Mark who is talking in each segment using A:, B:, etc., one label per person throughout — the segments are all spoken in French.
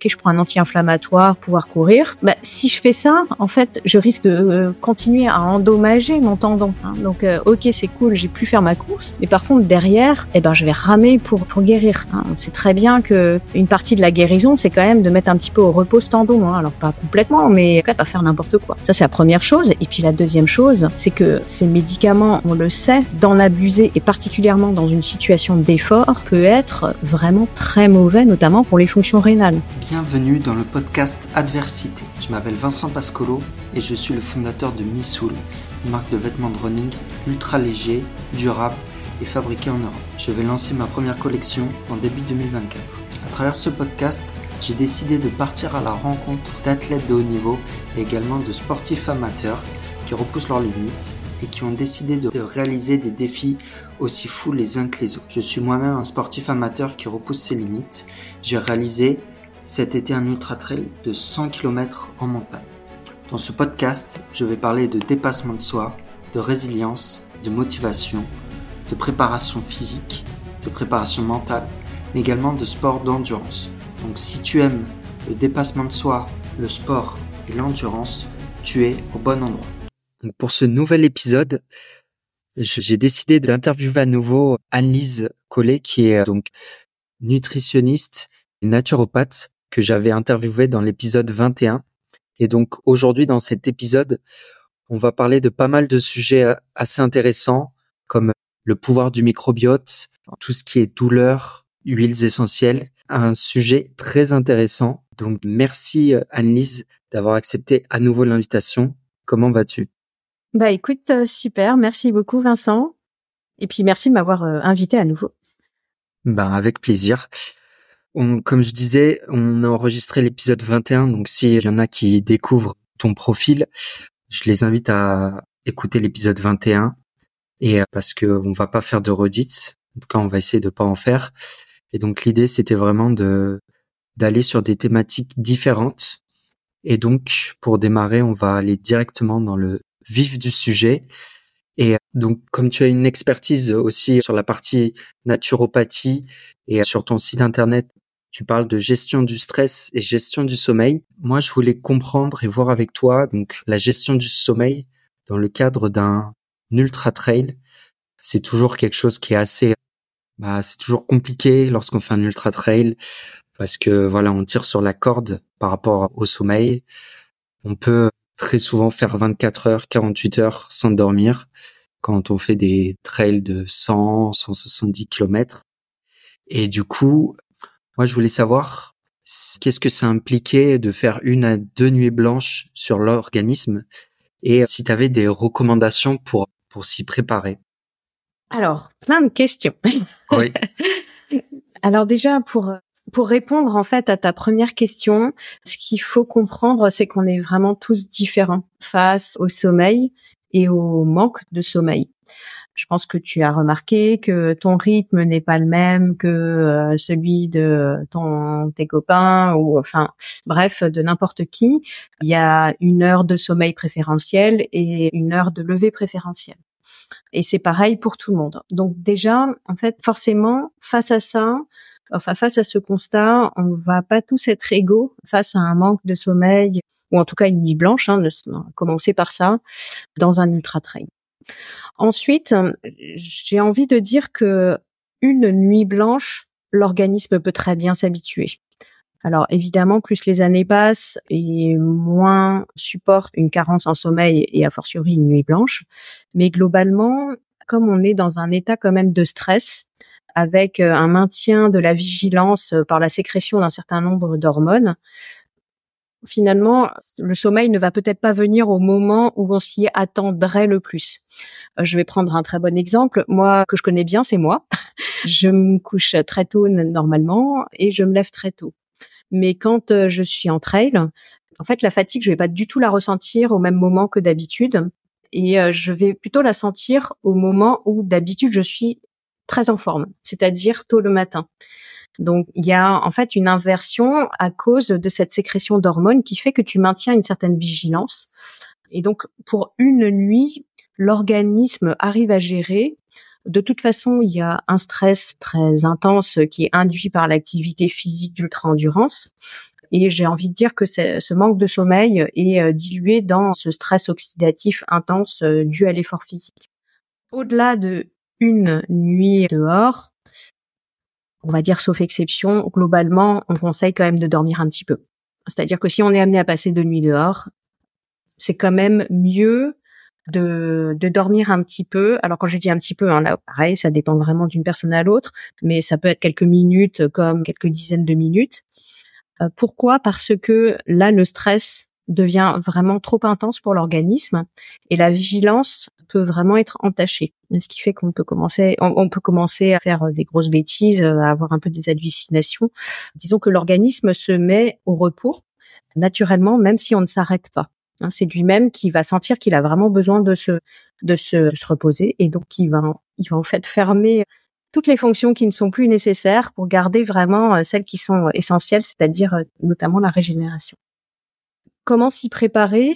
A: ok, je prends un anti-inflammatoire, pouvoir courir. Bah, si je fais ça, en fait, je risque de euh, continuer à endommager mon tendon. Hein. Donc, euh, ok, c'est cool, j'ai pu faire ma course, mais par contre derrière, eh ben, je vais ramer pour pour guérir. Hein. On sait très bien que une partie de la guérison, c'est quand même de mettre un petit peu au repos ce tendon. Hein. Alors pas complètement, mais pas faire n'importe quoi. Ça, c'est la première chose. Et puis la deuxième chose, c'est que ces médicaments, on le sait, d'en abuser et particulièrement dans une situation d'effort peut être vraiment très mauvais, notamment pour les fonctions rénales.
B: Bienvenue dans le podcast Adversité. Je m'appelle Vincent Pascolo et je suis le fondateur de Missoul, une marque de vêtements de running ultra léger, durable et fabriqué en Europe. Je vais lancer ma première collection en début 2024. À travers ce podcast, j'ai décidé de partir à la rencontre d'athlètes de haut niveau et également de sportifs amateurs qui repoussent leurs limites et qui ont décidé de réaliser des défis aussi fous les uns que les autres. Je suis moi-même un sportif amateur qui repousse ses limites. J'ai réalisé cet été un ultra trail de 100 km en montagne. Dans ce podcast, je vais parler de dépassement de soi, de résilience, de motivation, de préparation physique, de préparation mentale, mais également de sport d'endurance. Donc si tu aimes le dépassement de soi, le sport et l'endurance, tu es au bon endroit. pour ce nouvel épisode, j'ai décidé d'interviewer à nouveau Anne-Lise Collet, qui est donc nutritionniste et naturopathe que j'avais interviewé dans l'épisode 21. Et donc aujourd'hui, dans cet épisode, on va parler de pas mal de sujets euh, assez intéressants, comme le pouvoir du microbiote, tout ce qui est douleur, huiles essentielles, un sujet très intéressant. Donc merci euh, Annelise d'avoir accepté à nouveau l'invitation. Comment vas-tu?
A: Bah écoute, euh, super, merci beaucoup Vincent. Et puis merci de m'avoir invité à nouveau.
B: Ben avec plaisir comme je disais, on a enregistré l'épisode 21, donc s'il y en a qui découvrent ton profil, je les invite à écouter l'épisode 21 et euh, parce que on va pas faire de redites, en tout cas on va essayer de pas en faire. Et donc l'idée c'était vraiment de d'aller sur des thématiques différentes. Et donc pour démarrer, on va aller directement dans le vif du sujet. Et euh, donc, comme tu as une expertise aussi sur la partie naturopathie et sur ton site internet, tu parles de gestion du stress et gestion du sommeil. Moi, je voulais comprendre et voir avec toi donc la gestion du sommeil dans le cadre d'un ultra trail. C'est toujours quelque chose qui est assez, bah, c'est toujours compliqué lorsqu'on fait un ultra trail parce que voilà, on tire sur la corde par rapport au sommeil. On peut très souvent faire 24 heures, 48 heures sans dormir quand on fait des trails de 100, 170 km. Et du coup, moi, je voulais savoir qu'est-ce que ça impliquait de faire une à deux nuits blanches sur l'organisme et si tu avais des recommandations pour, pour s'y préparer.
A: Alors, plein de questions.
B: Oui.
A: Alors déjà, pour, pour répondre en fait à ta première question, ce qu'il faut comprendre, c'est qu'on est vraiment tous différents face au sommeil et au manque de sommeil. Je pense que tu as remarqué que ton rythme n'est pas le même que euh, celui de ton tes copains ou enfin bref de n'importe qui. Il y a une heure de sommeil préférentiel et une heure de lever préférentiel. Et c'est pareil pour tout le monde. Donc déjà, en fait, forcément, face à ça, enfin face à ce constat, on va pas tous être égaux face à un manque de sommeil ou en tout cas une nuit blanche. Hein, commencer par ça dans un ultra trail. Ensuite, j'ai envie de dire que une nuit blanche, l'organisme peut très bien s'habituer. Alors évidemment, plus les années passent et moins supporte une carence en sommeil et a fortiori une nuit blanche. Mais globalement, comme on est dans un état quand même de stress, avec un maintien de la vigilance par la sécrétion d'un certain nombre d'hormones, finalement, le sommeil ne va peut-être pas venir au moment où on s'y attendrait le plus. Euh, je vais prendre un très bon exemple. Moi, que je connais bien, c'est moi. je me couche très tôt normalement et je me lève très tôt. Mais quand euh, je suis en trail, en fait, la fatigue, je vais pas du tout la ressentir au même moment que d'habitude. Et euh, je vais plutôt la sentir au moment où d'habitude je suis très en forme, c'est-à-dire tôt le matin. Donc il y a en fait une inversion à cause de cette sécrétion d'hormones qui fait que tu maintiens une certaine vigilance. Et donc pour une nuit, l'organisme arrive à gérer. De toute façon, il y a un stress très intense qui est induit par l'activité physique d'ultra-endurance. Et j'ai envie de dire que ce manque de sommeil est euh, dilué dans ce stress oxydatif intense euh, dû à l'effort physique. Au-delà de une nuit dehors, on va dire sauf exception, globalement, on conseille quand même de dormir un petit peu. C'est-à-dire que si on est amené à passer deux nuits dehors, c'est quand même mieux de, de dormir un petit peu. Alors quand je dis un petit peu, hein, là pareil, ça dépend vraiment d'une personne à l'autre, mais ça peut être quelques minutes comme quelques dizaines de minutes. Euh, pourquoi? Parce que là, le stress devient vraiment trop intense pour l'organisme et la vigilance peut vraiment être entachée. Ce qui fait qu'on peut commencer, on, peut commencer à faire des grosses bêtises, à avoir un peu des hallucinations. Disons que l'organisme se met au repos naturellement, même si on ne s'arrête pas. Hein, c'est lui-même qui va sentir qu'il a vraiment besoin de se, de se, se reposer et donc il va, il va en fait fermer toutes les fonctions qui ne sont plus nécessaires pour garder vraiment euh, celles qui sont essentielles, c'est-à-dire euh, notamment la régénération. Comment s'y préparer?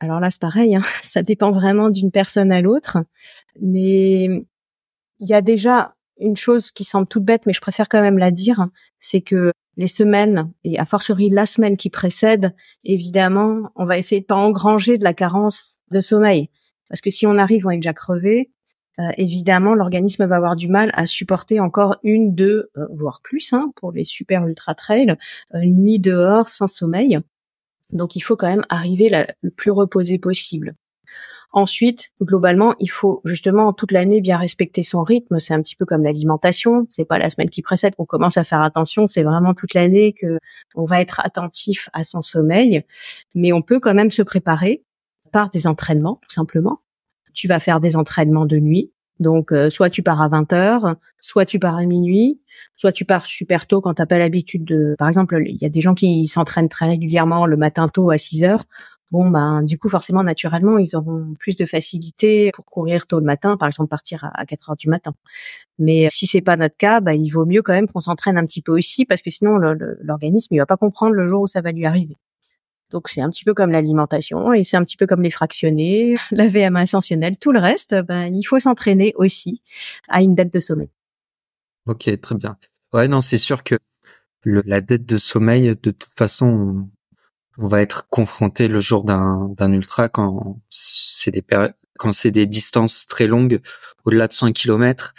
A: Alors là, c'est pareil, hein, ça dépend vraiment d'une personne à l'autre, mais il y a déjà une chose qui semble toute bête, mais je préfère quand même la dire, c'est que les semaines et a fortiori la semaine qui précède, évidemment, on va essayer de pas engranger de la carence de sommeil, parce que si on arrive, on est déjà crevé, euh, évidemment, l'organisme va avoir du mal à supporter encore une, deux, euh, voire plus, hein, pour les super ultra trails, euh, une nuit dehors sans sommeil. Donc, il faut quand même arriver le plus reposé possible. Ensuite, globalement, il faut justement toute l'année bien respecter son rythme. C'est un petit peu comme l'alimentation. C'est pas la semaine qui précède qu'on commence à faire attention. C'est vraiment toute l'année que on va être attentif à son sommeil. Mais on peut quand même se préparer par des entraînements, tout simplement tu vas faire des entraînements de nuit. Donc, euh, soit tu pars à 20 heures, soit tu pars à minuit, soit tu pars super tôt quand tu n'as pas l'habitude de... Par exemple, il y a des gens qui s'entraînent très régulièrement le matin tôt à 6 heures. Bon, ben, du coup, forcément, naturellement, ils auront plus de facilité pour courir tôt le matin, par exemple, partir à, 4 heures du matin. Mais si c'est pas notre cas, ben, il vaut mieux quand même qu'on s'entraîne un petit peu aussi, parce que sinon, l'organisme, il va pas comprendre le jour où ça va lui arriver. Donc c'est un petit peu comme l'alimentation et c'est un petit peu comme les fractionnés, la VMA ascensionnelle, tout le reste, ben, il faut s'entraîner aussi à une dette de sommeil.
B: Ok, très bien. Ouais, non, c'est sûr que la dette de sommeil, de toute façon, on, va être confronté le jour d'un ultra quand c'est des quand c'est des distances très longues, au-delà de 100 km.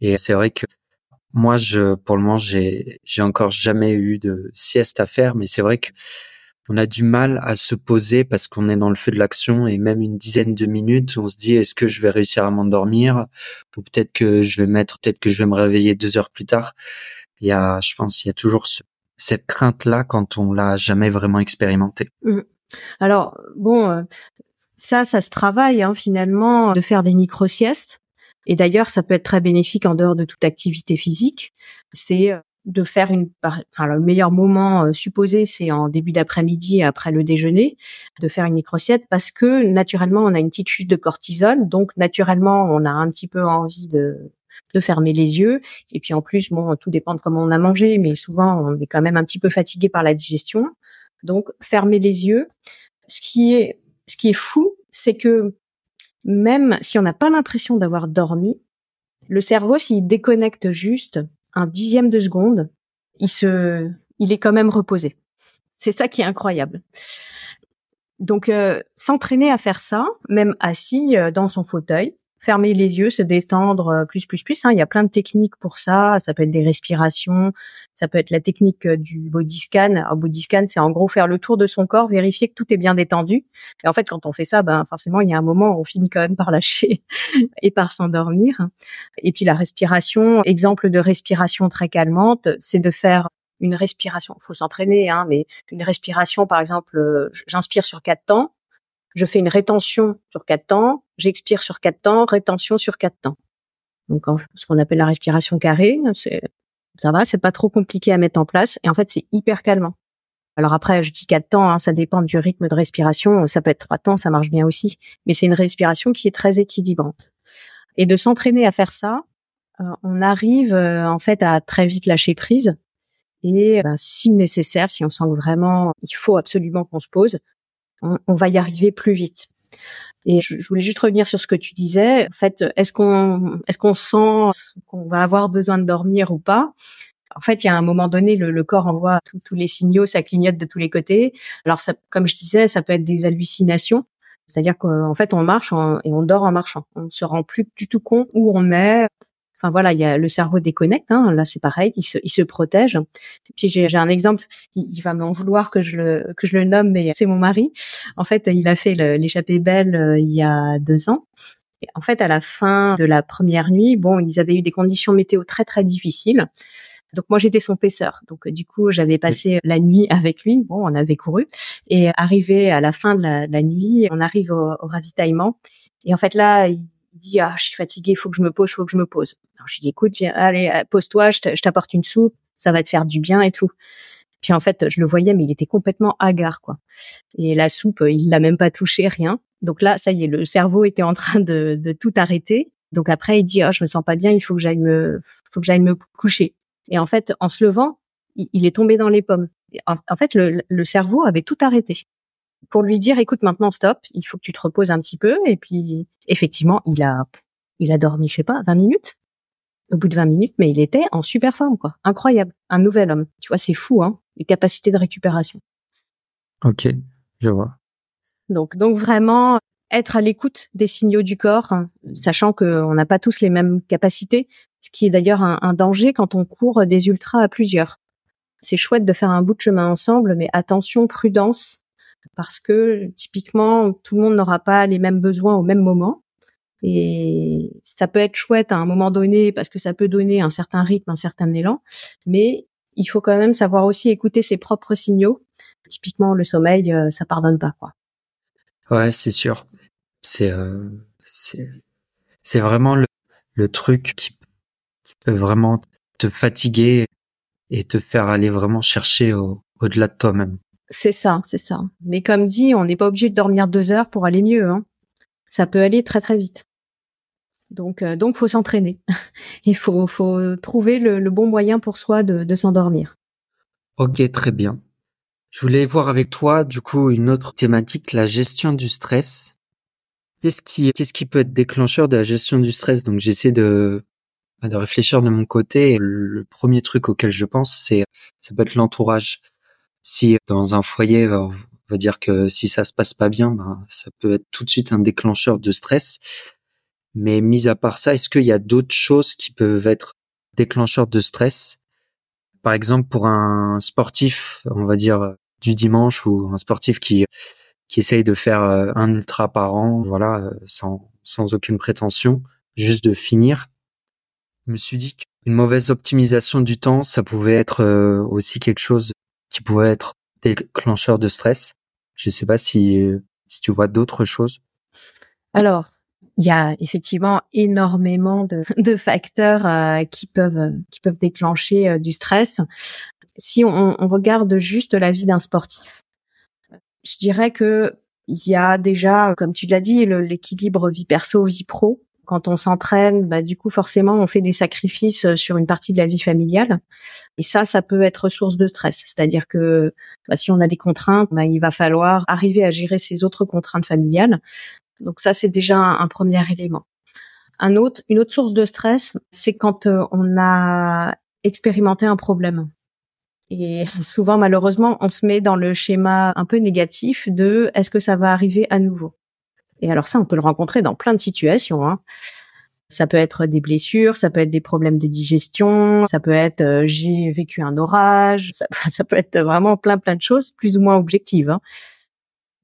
B: Et c'est vrai que moi, je, pour le moment, j'ai, j'ai encore jamais eu de sieste à faire, mais c'est vrai que on a du mal à se poser parce qu'on est dans le feu de l'action et même une dizaine de minutes, on se dit est-ce que je vais réussir à m'endormir ou peut-être que je vais mettre, peut-être que je vais me réveiller deux heures plus tard. Il y a, je pense, il y a toujours cette crainte là quand on l'a jamais vraiment expérimenté. Mmh.
A: Alors bon, euh, ça, ça se travaille hein, finalement de faire des micro siestes. Et d'ailleurs, ça peut être très bénéfique en dehors de toute activité physique. C'est euh, de faire une, enfin le meilleur moment euh, supposé, c'est en début d'après-midi après le déjeuner, de faire une micro-sieste parce que naturellement on a une petite chute de cortisol, donc naturellement on a un petit peu envie de de fermer les yeux. Et puis en plus, bon, tout dépend de comment on a mangé, mais souvent on est quand même un petit peu fatigué par la digestion. Donc fermer les yeux. Ce qui est, ce qui est fou, c'est que même si on n'a pas l'impression d'avoir dormi, le cerveau, s'il déconnecte juste, un dixième de seconde, il se, il est quand même reposé. C'est ça qui est incroyable. Donc, euh, s'entraîner à faire ça, même assis euh, dans son fauteuil, fermer les yeux, se détendre euh, plus, plus, plus. Hein. Il y a plein de techniques pour ça. Ça peut être des respirations, ça peut être la technique euh, du body scan. Un body scan, c'est en gros faire le tour de son corps, vérifier que tout est bien détendu. Et en fait, quand on fait ça, ben forcément, il y a un moment où on finit quand même par lâcher et par s'endormir. Et puis la respiration, exemple de respiration très calmante, c'est de faire une respiration. Faut s'entraîner, hein, mais une respiration, par exemple, euh, j'inspire sur quatre temps je fais une rétention sur quatre temps, j'expire sur quatre temps, rétention sur quatre temps. Donc ce qu'on appelle la respiration carrée, ça va, c'est pas trop compliqué à mettre en place et en fait c'est hyper calmant. Alors après, je dis quatre temps, hein, ça dépend du rythme de respiration. Ça peut être trois temps, ça marche bien aussi, mais c'est une respiration qui est très équilibrante. Et de s'entraîner à faire ça, euh, on arrive euh, en fait à très vite lâcher prise. Et ben, si nécessaire, si on sent vraiment il faut absolument qu'on se pose, on, va y arriver plus vite. Et je, voulais juste revenir sur ce que tu disais. En fait, est-ce qu'on est-ce qu'on sent qu'on va avoir besoin de dormir ou pas? En fait, il y a un moment donné, le, corps envoie tous les signaux, ça clignote de tous les côtés. Alors, ça, comme je disais, ça peut être des hallucinations. C'est-à-dire qu'en fait, on marche et on dort en marchant. On ne se rend plus du tout compte où on est. Enfin voilà, il y a le cerveau déconnecte. Hein. Là, c'est pareil, il se, il se protège. puis j'ai un exemple. Il, va m'en vouloir que je le que je le nomme, mais c'est mon mari. En fait, il a fait l'échappée belle euh, il y a deux ans. Et en fait, à la fin de la première nuit, bon, ils avaient eu des conditions météo très très difficiles. Donc moi j'étais son paisseur. Donc du coup j'avais passé la nuit avec lui. Bon, on avait couru et arrivé à la fin de la, nuit, on arrive au, ravitaillement et en fait là il dit ah je suis fatigué, il faut que je me pose, il faut que je me pose. Alors je lui dis écoute viens, allez euh, pose-toi, je t'apporte une soupe, ça va te faire du bien et tout. Puis en fait je le voyais mais il était complètement hagard quoi. Et la soupe il l'a même pas touché rien. Donc là ça y est le cerveau était en train de, tout arrêter. Donc après il dit oh je me sens pas bien, il faut que j'aille me faut que j'aille me coucher. Et en fait, en se levant, il, est tombé dans les pommes. En, fait, le, cerveau avait tout arrêté pour lui dire écoute maintenant stop, il faut que tu te reposes un petit peu. Et puis effectivement, il a il a dormi, je sais pas, 20 minutes. Au bout de 20 minutes, mais il était en super forme, quoi. Incroyable. Un nouvel homme. Tu vois, c'est fou, hein, les capacités de récupération.
B: Ok, je vois.
A: Donc, donc vraiment, être à l'écoute des signaux du corps, hein, sachant qu'on n'a pas tous les mêmes capacités, ce qui est d'ailleurs un, danger quand on court des ultras à plusieurs. C'est chouette de faire un bout de chemin ensemble, mais attention, prudence, parce que typiquement, tout le monde n'aura pas les mêmes besoins au même moment. Et ça peut être chouette à un moment donné parce que ça peut donner un certain rythme, un certain élan, mais il faut quand même savoir aussi écouter ses propres signaux. Typiquement, le sommeil, euh, ça pardonne pas, quoi.
B: Ouais, c'est sûr. C'est euh, c'est vraiment le, truc qui, qui, peut vraiment te fatiguer et te faire aller vraiment chercher au, au-delà de toi-même.
A: C'est ça, c'est ça. Mais comme dit, on n'est pas obligé de dormir deux heures pour aller mieux. Hein. Ça peut aller très très vite. Donc euh, donc faut s'entraîner. Il faut faut trouver le, bon moyen pour soi de, de s'endormir.
B: Ok, très bien. Je voulais voir avec toi du coup une autre thématique, la gestion du stress. Qu'est-ce qui, qu'est-ce qui peut être déclencheur de la gestion du stress? Donc j'essaie de, bah, de réfléchir de mon côté. Le premier truc auquel je pense, c'est ça peut être l'entourage. Si dans un foyer, on va dire que si ça se passe pas bien, ben, ça peut être tout de suite un déclencheur de stress. Mais mis à part ça, est-ce qu'il y a d'autres choses qui peuvent être déclencheurs de stress? Par exemple, pour un sportif, on va dire du dimanche ou un sportif qui qui essaye de faire euh, un ultra par an, voilà, euh, sans, sans aucune prétention, juste de finir. Je me suis dit qu'une mauvaise optimisation du temps, ça pouvait être euh, aussi quelque chose qui pouvait être déclencheur de stress. Je ne sais pas si, si tu vois d'autres choses.
A: Alors, il y a effectivement énormément de, facteurs qui peuvent qui peuvent déclencher du stress. Si on, on, regarde juste la vie d'un sportif, je dirais que il y a déjà, comme tu l'as dit, l'équilibre vie perso vie pro. Quand on s'entraîne, bah, du coup forcément on fait des sacrifices euh, sur une partie de la vie familiale, et ça, ça peut être source de stress. C'est-à-dire que bah, si on a des contraintes, bah, il va falloir arriver à gérer ces autres contraintes familiales. Donc ça, c'est déjà un, premier élément. Un autre, une autre source de stress, c'est quand euh, on a expérimenté un problème. Et souvent, malheureusement, on se met dans le schéma un peu négatif de est-ce que ça va arriver à nouveau? Et alors ça, on peut le rencontrer dans plein de situations. Hein. Ça peut être des blessures, ça peut être des problèmes de digestion, ça peut être euh, j'ai vécu un orage, ça, peut être vraiment plein plein de choses, plus ou moins objectives. Hein.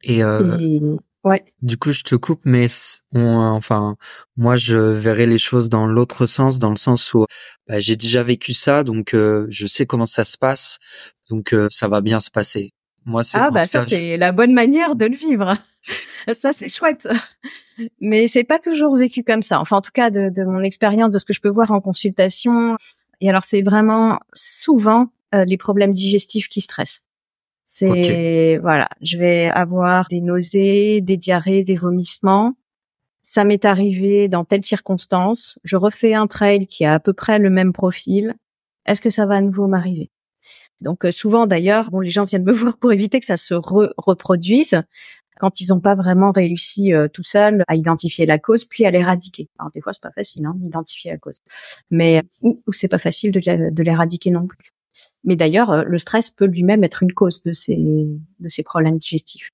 B: Et, euh, Ouais. Du coup, je te coupe, mais enfin, moi, je verrais les choses dans l'autre sens, dans le sens où bah, j'ai déjà vécu ça, donc euh, je sais comment ça se passe, donc euh, ça va bien se passer.
A: Moi, c'est ah bah ça, c'est la bonne manière de le vivre. Ça, c'est chouette. Mais c'est pas toujours vécu comme ça. Enfin, en tout cas, de, de mon expérience, de ce que je peux voir en consultation. Et alors, c'est vraiment souvent euh, les problèmes digestifs qui stressent. C'est voilà, je vais avoir des nausées, des diarrhées, des vomissements. Ça m'est arrivé dans telle circonstance. Je refais un trail qui a à peu près le même profil. Est-ce que ça va à nouveau m'arriver? Donc euh, souvent d'ailleurs, bon, les gens viennent me voir pour éviter que ça se reproduise. Quand ils n'ont pas vraiment réussi euh, tout seuls à identifier la cause, puis à l'éradiquer. Alors des fois, c'est pas facile hein, d'identifier la cause, mais ou, c'est pas facile de, l'éradiquer non plus. Mais d'ailleurs, euh, le stress peut lui-même être une cause de ces de ces problèmes digestifs.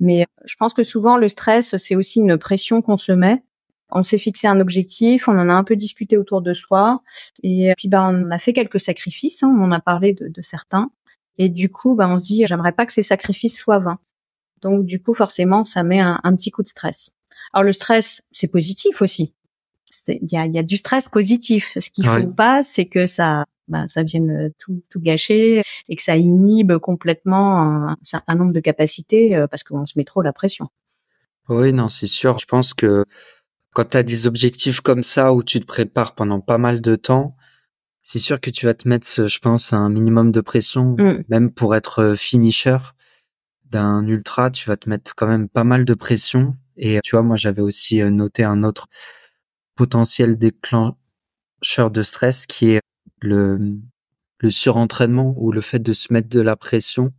A: Mais je pense que souvent le stress, c'est aussi une pression qu'on se met. On s'est fixé un objectif, on en a un peu discuté autour de soi, et puis ben on a fait quelques sacrifices. Hein, on en a parlé de, de certains, et du coup, ben on se dit, j'aimerais pas que ces sacrifices soient vains. Donc du coup, forcément, ça met un, petit coup de stress. Alors le stress, c'est positif aussi. Il y a, y a, du stress positif. Ce qu'il faut pas, c'est que ça, bah, ça vienne tout, tout gâcher et que ça inhibe complètement un certain nombre de capacités euh, parce qu'on se met trop la pression.
B: Oui, non, c'est sûr. Je pense que quand tu as des objectifs comme ça où tu te prépares pendant pas mal de temps, c'est sûr que tu vas te mettre, je pense, un minimum de pression, mmh. même pour être euh, d'un ultra, tu vas te mettre quand même pas mal de pression. Et tu vois, moi, j'avais aussi euh, noté un autre potentiel déclencheur de stress qui est le, le surentraînement ou le fait de se mettre de la pression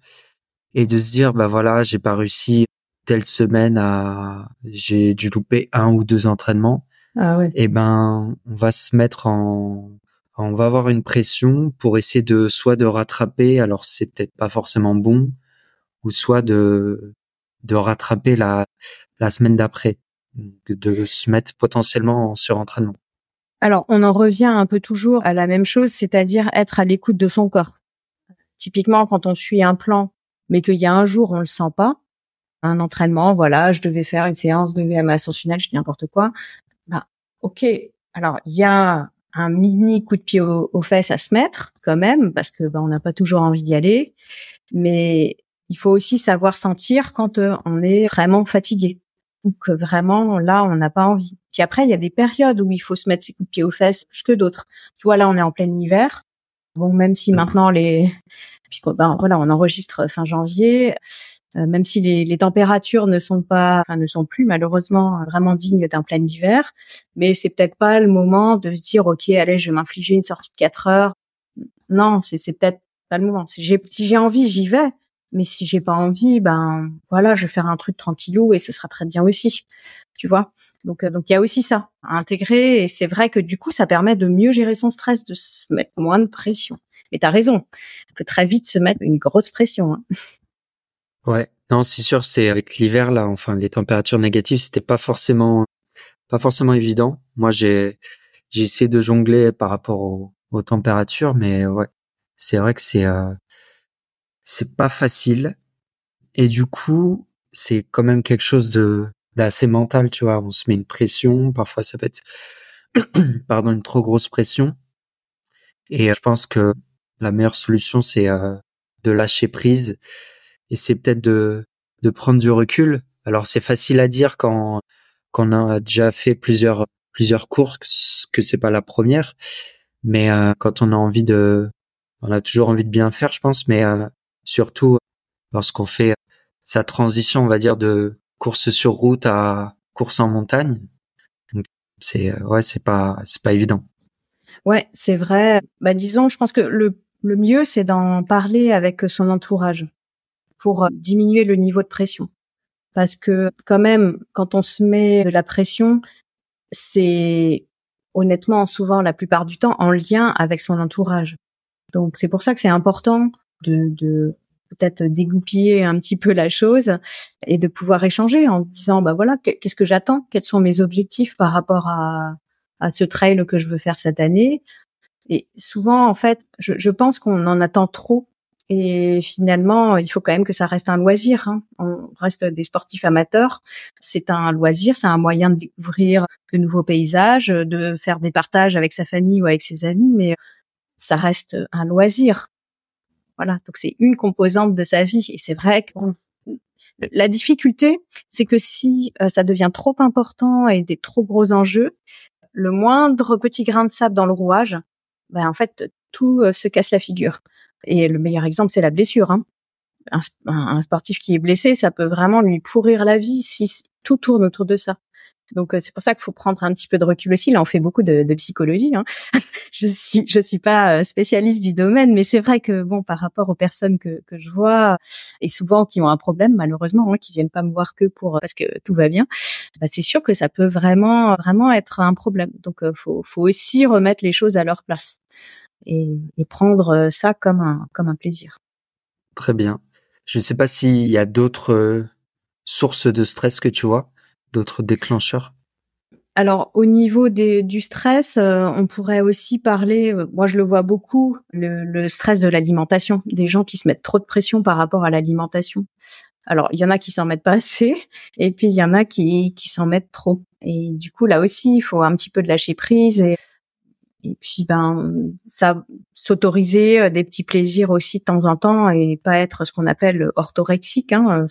B: et de se dire, bah voilà, j'ai pas réussi telle semaine à, j'ai dû louper un ou deux entraînements.
A: Ah ouais.
B: Et ben, on va se mettre en, on va avoir une pression pour essayer de soit de rattraper, alors c'est peut-être pas forcément bon, ou soit de de rattraper la la semaine d'après, de se mettre potentiellement en surentraînement.
A: Alors, on en revient un peu toujours à la même chose, c'est-à-dire être à l'écoute de son corps. Typiquement, quand on suit un plan, mais qu'il y a un jour on le sent pas, un entraînement, voilà, je devais faire une séance de VM ascensionnelle, je dis n'importe quoi. Bah, ok. Alors, il y a un mini coup de pied aux, fesses à se mettre quand même, parce que bah, on n'a pas toujours envie d'y aller. Mais il faut aussi savoir sentir quand euh, on est vraiment fatigué ou que vraiment là on n'a pas envie. Puis après il y a des périodes où il faut se mettre ses coups de pied aux fesses plus que d'autres. Tu vois là on est en plein hiver. Bon même si maintenant les puisqu'on ben, voilà on enregistre fin janvier, euh, même si les, les, températures ne sont pas enfin, ne sont plus malheureusement vraiment dignes d'un plein hiver, mais c'est peut-être pas le moment de se dire ok allez je vais m'infliger une sortie de 4 heures. Non c'est c'est peut-être pas le moment. Si j'ai si j'ai envie j'y vais mais si j'ai pas envie, ben voilà, je vais faire un truc tranquillou et ce sera très bien aussi. Tu vois. Donc euh, donc il y a aussi ça à intégrer et c'est vrai que du coup ça permet de mieux gérer son stress, de se mettre moins de pression. Et t'as raison, on peut très vite se mettre une grosse pression. Hein.
B: Ouais, non c'est sûr, c'est avec l'hiver là, enfin les températures négatives, c'était pas forcément pas forcément évident. Moi j'ai j'ai essayé de jongler par rapport aux températures, mais ouais, c'est vrai que c'est euh, c'est pas facile. Et du coup, c'est quand même quelque chose de d'assez mental, tu vois. On se met une pression, parfois ça peut être, pardon, une trop grosse pression. Et je pense que la meilleure solution, c'est euh, de lâcher prise. Et c'est peut-être de, de prendre du recul. Alors c'est facile à dire quand, quand on a déjà fait plusieurs, plusieurs courses, que c'est pas la première. Mais euh, quand on a envie de, on a toujours envie de bien faire, je pense. Mais euh, surtout lorsqu'on fait sa transition, on va dire, de course sur route à course en montagne. c'est ouais, c'est pas c'est pas évident.
A: Ouais, c'est vrai. Bah disons, je pense que le le mieux c'est d'en parler avec son entourage pour diminuer le niveau de pression. Parce que quand même, quand on se met de la pression, c'est honnêtement souvent la plupart du temps en lien avec son entourage. Donc c'est pour ça que c'est important de, de peut-être dégoupiller un petit peu la chose et de pouvoir échanger en disant bah voilà qu'est-ce que j'attends? Quels sont mes objectifs par rapport à à ce trail que je veux faire cette année? Et souvent en fait je, je pense qu'on en attend trop et finalement il faut quand même que ça reste un loisir hein. on reste des sportifs amateurs. C'est un loisir c'est un moyen de découvrir de nouveaux paysages de faire des partages avec sa famille ou avec ses amis mais ça reste un loisir voilà, donc c'est une composante de sa vie. Et c'est vrai que la difficulté, c'est que si euh, ça devient trop important et des trop gros enjeux, le moindre petit grain de sable dans le rouage, ben en fait tout euh, se casse la figure. Et le meilleur exemple, c'est la blessure. Hein. un, sportif qui est blessé, ça peut vraiment lui pourrir la vie si tout tourne autour de ça. Donc euh, c'est pour ça qu'il faut prendre un petit peu de recul aussi. Là, on fait beaucoup de, de psychologie. Hein. je suis je suis pas euh, spécialiste du domaine, mais c'est vrai que bon, par rapport aux personnes que, que je vois et souvent qui ont un problème, malheureusement, hein, qui viennent pas me voir que pour parce que tout va bien, bah, c'est sûr que ça peut vraiment vraiment être un problème. Donc euh, faut faut aussi remettre les choses à leur place et, et prendre ça comme un comme un plaisir.
B: Très bien. Je ne sais pas s'il y a d'autres sources de stress que tu vois d'autres déclencheurs?
A: Alors au niveau des, du stress, euh, on pourrait aussi parler, euh, moi je le vois beaucoup, le, stress de l'alimentation, des gens qui se mettent trop de pression par rapport à l'alimentation. Alors il y en a qui s'en mettent pas assez, et puis il y en a qui, qui s'en mettent trop. Et du coup là aussi, il faut un petit peu de lâcher prise et, et puis ben ça s'autoriser euh, des petits plaisirs aussi de temps en temps et pas être ce qu'on appelle orthorexique, hein,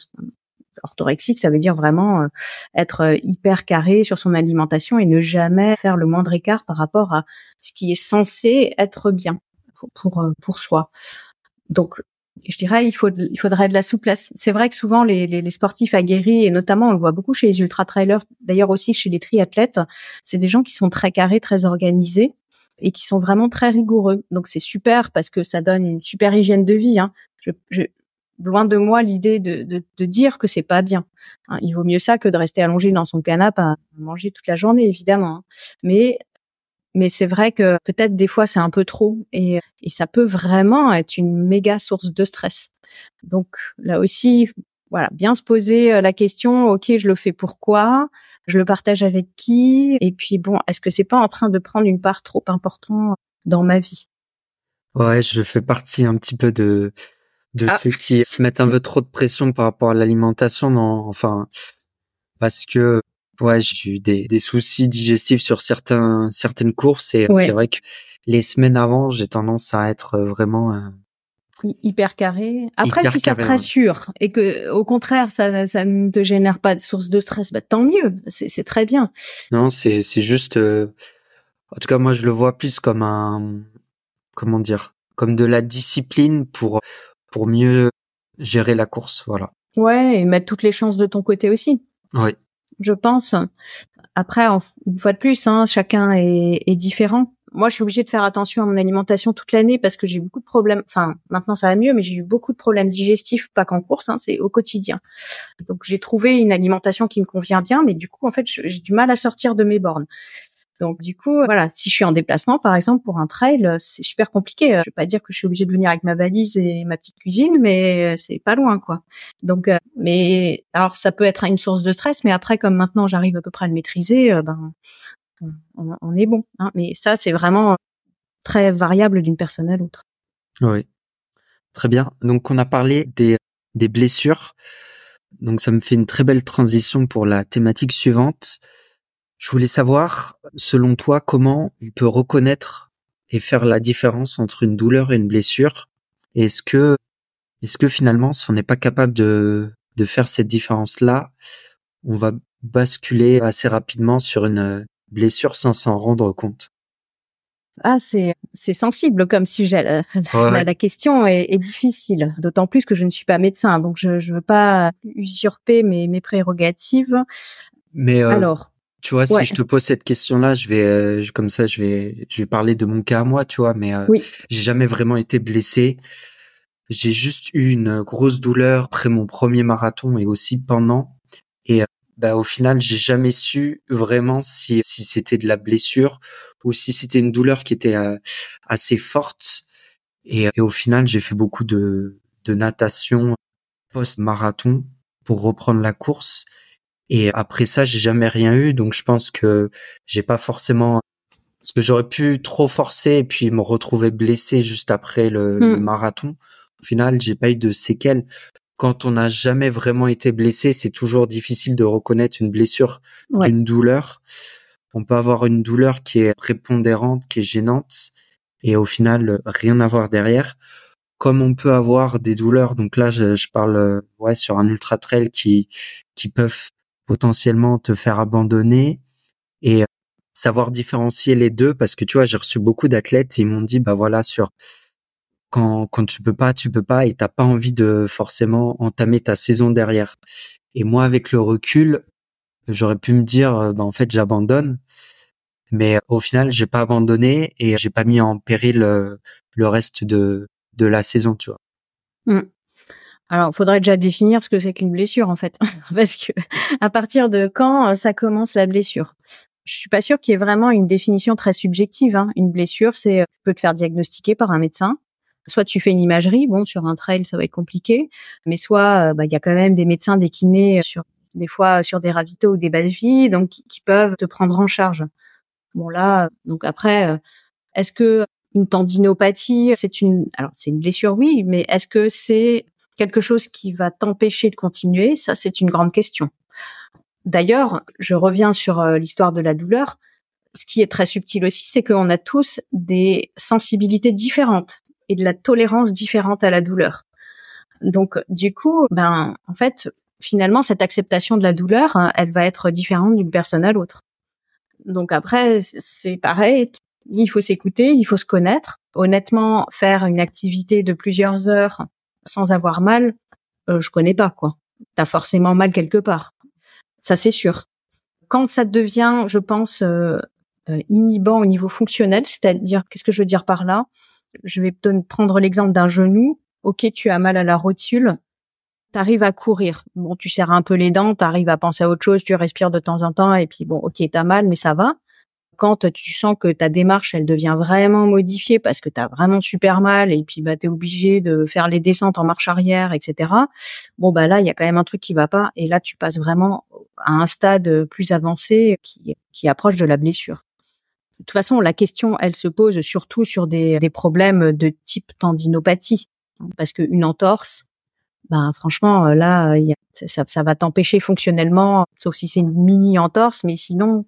A: orthorexique, ça veut dire vraiment euh, être euh, hyper carré sur son alimentation et ne jamais faire le moindre écart par rapport à ce qui est censé être bien pour pour, euh, pour soi. Donc je dirais il faut il faudrait de la souplesse. C'est vrai que souvent les, les, les, sportifs aguerris et notamment on le voit beaucoup chez les ultra trailers, d'ailleurs aussi chez les triathlètes, c'est des gens qui sont très carrés, très organisés et qui sont vraiment très rigoureux. Donc c'est super parce que ça donne une super hygiène de vie. Hein. Je, je, loin de moi l'idée de, de, de, dire que c'est pas bien. Hein, il vaut mieux ça que de rester allongé dans son canapé à manger toute la journée, évidemment. Hein. Mais mais c'est vrai que peut-être des fois c'est un peu trop et, et ça peut vraiment être une méga source de stress. Donc là aussi, voilà, bien se poser euh, la question, ok, je le fais pourquoi, je le partage avec qui, et puis bon, est-ce que c'est pas en train de prendre une part trop importante dans ma vie?
B: Ouais, je fais partie un petit peu de de ah. ceux qui se mettent un peu trop de pression par rapport à l'alimentation, non, enfin, parce que ouais, j'ai eu des, des, soucis digestifs sur certains certaines courses et c'est vrai que les semaines avant, j'ai tendance à être vraiment
A: euh, hyper carré. Après, si ça te rassure et que au contraire, ça, ça ne te génère pas de source de stress, bah tant mieux, c'est très bien.
B: Non, c'est c'est juste, euh, en tout cas, moi, je le vois plus comme un, comment dire, comme de la discipline pour pour mieux gérer la course, voilà.
A: Ouais, et mettre toutes les chances de ton côté aussi.
B: Oui.
A: Je pense. Après, une fois de plus, hein, chacun est, est différent. Moi, je suis obligée de faire attention à mon alimentation toute l'année parce que j'ai beaucoup de problèmes. Enfin, maintenant ça va mieux, mais j'ai eu beaucoup de problèmes digestifs, pas qu'en course, hein, c'est au quotidien. Donc j'ai trouvé une alimentation qui me convient bien, mais du coup, en fait, j'ai du mal à sortir de mes bornes. Donc du coup, voilà, si je suis en déplacement, par exemple pour un trail, c'est super compliqué. Je vais pas dire que je suis obligée de venir avec ma valise et ma petite cuisine, mais euh, c'est pas loin, quoi. Donc, euh, mais alors ça peut être une source de stress, mais après, comme maintenant j'arrive à peu près à le maîtriser, euh, ben on, est bon. Hein. Mais ça, c'est vraiment très variable d'une personne à l'autre.
B: Oui, très bien. Donc on a parlé des des blessures. Donc ça me fait une très belle transition pour la thématique suivante. Je voulais savoir, selon toi, comment on peut reconnaître et faire la différence entre une douleur et une blessure. Est-ce que, est-ce que finalement, si on n'est pas capable de, de faire cette différence-là, on va basculer assez rapidement sur une blessure sans s'en rendre compte?
A: Ah, c'est c'est sensible comme sujet. La, la, question est, est difficile, d'autant plus que je ne suis pas médecin, donc je ne veux pas usurper mes, mes prérogatives.
B: Mais euh, alors, tu vois, si je te pose cette question-là, je vais euh, comme ça, je vais je vais parler de mon cas à moi, tu vois, mais euh, j'ai jamais vraiment été blessé. J'ai juste eu une grosse douleur après mon premier marathon et aussi pendant. Et euh, bah au final, j'ai jamais su vraiment si si c'était de la blessure ou si c'était une douleur qui était assez forte. Et, et au final, j'ai fait beaucoup de de natation post-marathon pour reprendre la course. Et après ça, j'ai jamais rien eu, donc je pense que j'ai pas forcément parce que j'aurais pu trop forcer et puis me retrouver blessé juste après le, hmm. marathon. Au final, j'ai pas eu de séquelles. Quand on n'a jamais vraiment été blessé, c'est toujours difficile de reconnaître une blessure d'une douleur. On peut avoir une douleur qui est prépondérante, qui est gênante, et au final rien à voir derrière. Comme on peut avoir des douleurs, donc là je, je parle ouais sur un ultra trail qui qui peuvent potentiellement te faire abandonner et euh, savoir différencier les deux parce que tu vois j'ai reçu beaucoup d'athlètes ils m'ont dit bah voilà sur quand quand tu peux pas, tu peux pas et t'as pas envie de forcément entamer ta saison derrière. Et moi, avec le recul, j'aurais pu me dire, bah, en fait, j'abandonne. Mais au final, j'ai pas abandonné et j'ai pas mis en péril le reste de de la saison, tu vois.
A: Mmh. Alors, faudrait déjà définir ce que c'est qu'une blessure en fait, parce que à partir de quand ça commence la blessure? Je suis pas sûre qu'il y ait vraiment une définition très subjective. Hein. Une blessure, c'est peut te faire diagnostiquer par un médecin. Soit tu fais une imagerie, bon sur un trail ça va être compliqué, mais soit bah, il y a quand même des médecins, des kinés sur des fois sur des ravitaux ou des bases vies, donc qui peuvent te prendre en charge. Bon là, donc après, est-ce que une tendinopathie, c'est une, alors c'est une blessure, oui, mais est-ce que c'est quelque chose qui va t'empêcher de continuer Ça, c'est une grande question. D'ailleurs, je reviens sur euh, l'histoire de la douleur. Ce qui est très subtil aussi, c'est qu'on a tous des sensibilités différentes et de la tolérance différente à la douleur. Donc, du coup, ben, en fait, finalement, cette acceptation de la douleur, hein, elle va être différente d'une personne à l'autre. Donc après, c'est pareil, il faut s'écouter, il faut se connaître. Honnêtement, faire une activité de plusieurs heures sans avoir mal, euh, je connais pas quoi. T'as forcément mal quelque part. Ça c'est sûr. Quand ça devient, je pense, euh, euh, inhibant au niveau fonctionnel, c'est-à-dire, qu'est-ce que je veux dire par là? Je vais prendre l'exemple d'un genou? Ok, tu as mal à la rotule, t'arrives à courir. Bon, tu serres un peu les dents, t'arrives à penser à autre chose, tu respires de temps en temps, et puis bon, ok, t'as mal, mais ça va quand tu sens que ta démarche elle devient vraiment modifiée parce que tu as vraiment super mal et puis bah tu obligé de faire les descentes en marche arrière etc. Bon bah là il y a quand même un truc qui va pas et là tu passes vraiment à un stade plus avancé qui qui approche de la blessure. De toute façon, la question, elle se pose surtout sur des, des problèmes de type tendinopathie, parce qu'une entorse, ben franchement là, ça, ça va t'empêcher fonctionnellement, sauf si c'est une mini entorse, mais sinon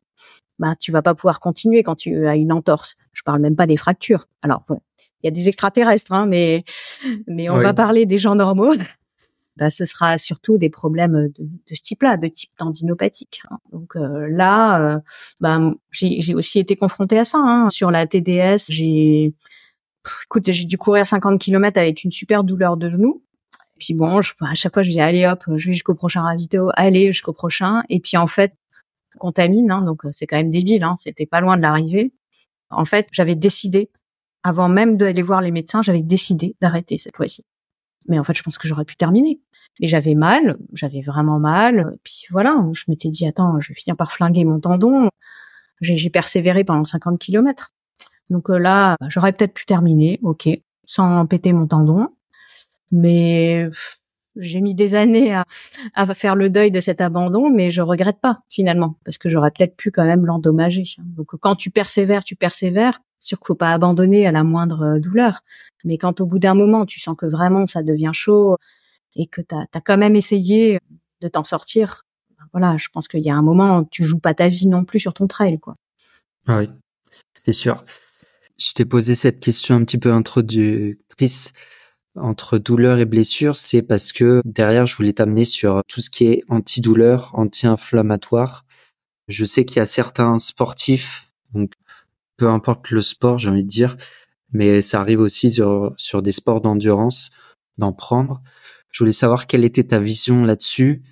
A: bah tu vas pas pouvoir continuer quand tu as une entorse. Je parle même pas des fractures. Alors bon, il y a des extraterrestres, hein, mais mais on va parler des gens normaux. Bah, ce sera surtout des problèmes de, de ce type-là, de type tendinopathique. Hein. Donc euh, là, euh, bah, j'ai aussi été confrontée à ça. Hein. Sur la TDS, j'ai, écoute, j'ai dû courir 50 km avec une super douleur de genou. Et puis bon, je, à chaque fois, je dis allez hop, je vais jusqu'au prochain ravito, allez jusqu'au prochain. Et puis en fait, contamine, hein, donc euh, c'est quand même débile, hein, c'était pas loin de l'arrivée. En fait, j'avais décidé, avant même d'aller voir les médecins, j'avais décidé d'arrêter cette fois-ci. Mais en fait, je pense que j'aurais pu terminer. Et j'avais mal, j'avais vraiment mal. Puis voilà, je m'étais dit, attends, je vais finir par flinguer mon tendon. J'ai persévéré pendant 50 kilomètres. Donc euh, là, bah, j'aurais peut-être pu terminer, ok, sans péter mon tendon. Mais j'ai mis des années à, à, faire le deuil de cet abandon, mais je regrette pas finalement parce que j'aurais peut-être pu quand même l'endommager. Donc quand tu persévères, tu persévères. Sûr qu'il faut pas abandonner à la moindre euh, douleur, mais quand au bout d'un moment tu sens que vraiment ça devient chaud et que tu as, quand même essayé de t'en sortir, ben voilà, je pense qu'il y a un moment tu joues pas ta vie non plus sur ton trail, quoi.
B: Ah oui, c'est sûr. Je t'ai posé cette question un petit peu introductrice entre douleur et blessure, c'est parce que derrière, je voulais t'amener sur tout ce qui est antidouleur, anti-inflammatoire. Je sais qu'il y a certains sportifs, donc peu importe le sport, j'ai envie de dire, mais ça arrive aussi sur, des sports d'endurance d'en prendre. Je voulais savoir quelle était ta vision là-dessus,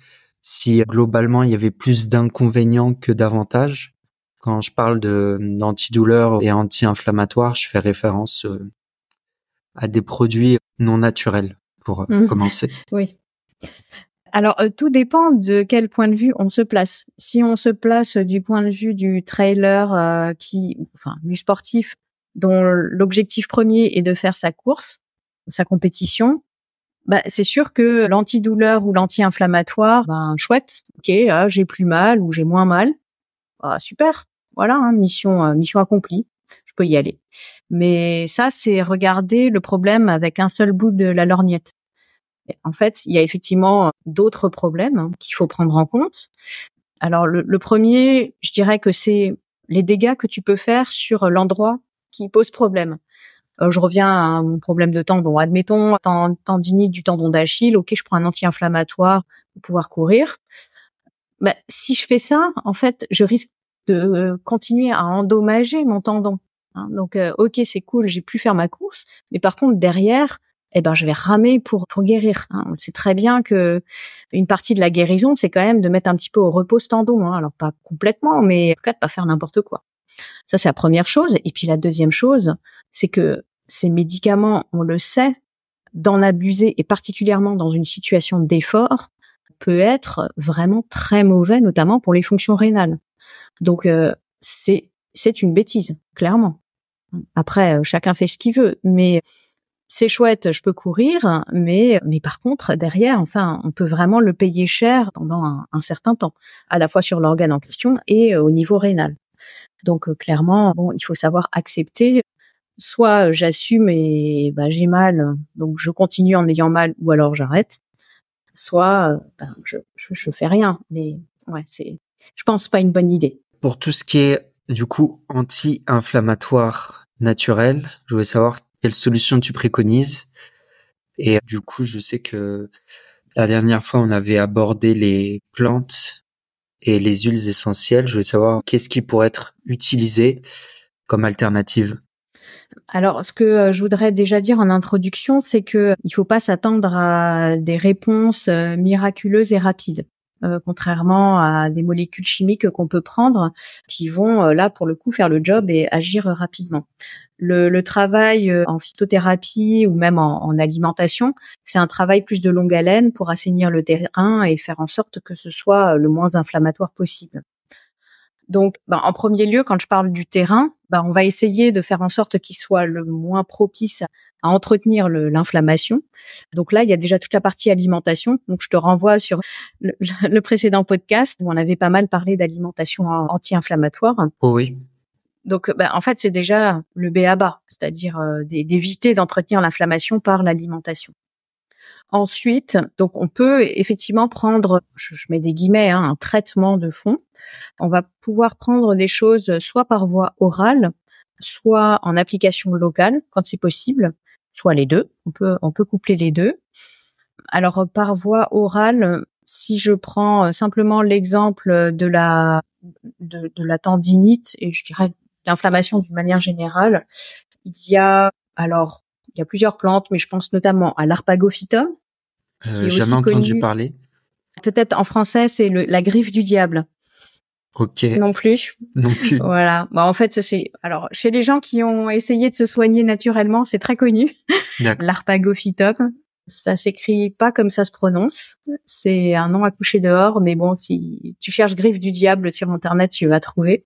B: si globalement il y avait plus d'inconvénients que d'avantages. Quand je parle d'antidouleur et anti-inflammatoire, je fais référence euh, à des produits non naturels pour euh, mmh. commencer.
A: oui. Alors, euh, tout dépend de quel point de vue on se place. Si on se place du point de vue du trailer euh, qui, enfin, du sportif dont l'objectif premier est de faire sa course, sa compétition, bah, c'est sûr que l'antidouleur ou l'anti-inflammatoire, ben chouette, ok, j'ai plus mal ou j'ai moins mal, ah, super, voilà, hein, mission mission accomplie peux y aller. Mais ça, c'est regarder le problème avec un seul bout de la lorgnette. En fait, il y a effectivement d'autres problèmes qu'il faut prendre en compte. Alors, le, premier, je dirais que c'est les dégâts que tu peux faire sur l'endroit qui pose problème. Euh, je reviens à mon problème de tendon. Admettons, tendinite du tendon d'Achille, ok, je prends un anti-inflammatoire pour pouvoir courir. Bah, si je fais ça, en fait, je risque de continuer à endommager mon tendon. Hein. Donc, euh, ok, c'est cool, j'ai pu faire ma course, mais par contre derrière, eh ben, je vais ramer pour guérir. Hein. On sait très bien que une partie de la guérison, c'est quand même de mettre un petit peu au repos ce tendon. Hein. Alors pas complètement, mais en tout cas de pas faire n'importe quoi. Ça, c'est la première chose. Et puis la deuxième chose, c'est que ces médicaments, on le sait, d'en abuser, et particulièrement dans une situation d'effort, peut être vraiment très mauvais, notamment pour les fonctions rénales. Donc euh, c'est une bêtise, clairement. Après, euh, chacun fait ce qu'il veut, mais c'est chouette, je peux courir, mais mais par contre derrière, enfin, on peut vraiment le payer cher pendant un, certain temps, à la fois sur l'organe en question et euh, au niveau rénal. Donc clairement, bon, il faut savoir accepter soit j'assume et bah, j'ai mal, donc je continue en ayant mal, ou alors j'arrête. Soit ben, je, je, fais rien. Mais ouais, c'est, je pense pas une bonne idée.
B: Pour tout ce qui est du coup anti-inflammatoire naturel, je voulais savoir quelle solution tu préconises. Et du coup, je sais que la dernière fois, on avait abordé les plantes et les huiles essentielles. Je voulais savoir qu'est-ce qui pourrait être utilisé comme alternative.
A: Alors, ce que euh, je voudrais déjà dire en introduction, c'est que il faut pas s'attendre à des réponses euh, miraculeuses et rapides. Euh, contrairement à des molécules chimiques qu'on peut prendre qui vont là pour le coup faire le job et agir rapidement. Le, travail en phytothérapie ou même en alimentation, c'est un travail plus de longue haleine pour assainir le terrain et faire en sorte que ce soit le moins inflammatoire possible. Donc, ben, en premier lieu, quand je parle du terrain, ben, on va essayer de faire en sorte qu'il soit le moins propice à entretenir l'inflammation. Donc là, il y a déjà toute la partie alimentation. Donc, je te renvoie sur le, précédent podcast où on avait pas mal parlé d'alimentation anti-inflammatoire.
B: Oh oui.
A: Donc, ben, en fait, c'est déjà le B à bas, c'est-à-dire euh, d'éviter d'entretenir l'inflammation par l'alimentation. Ensuite, donc on peut effectivement prendre, je, mets des guillemets, hein, un traitement de fond. On va pouvoir prendre des choses soit par voie orale, soit en application locale quand c'est possible, soit les deux. On peut on peut coupler les deux. Alors par voie orale, si je prends simplement l'exemple de la de, la tendinite et je dirais l'inflammation d'une manière générale, il y a alors il y a plusieurs plantes, mais je pense notamment à l'arpagophytum.
B: Euh, jamais entendu parler.
A: Peut-être en français, c'est la griffe du diable.
B: Ok.
A: Non plus.
B: Non plus.
A: voilà. Bah, en fait, c'est alors chez les gens qui ont essayé de se soigner naturellement, c'est très connu. L'arpagophytum. Ça s'écrit pas comme ça se prononce. C'est un nom à coucher dehors, mais bon, si tu cherches griffe du diable sur internet, tu vas trouver.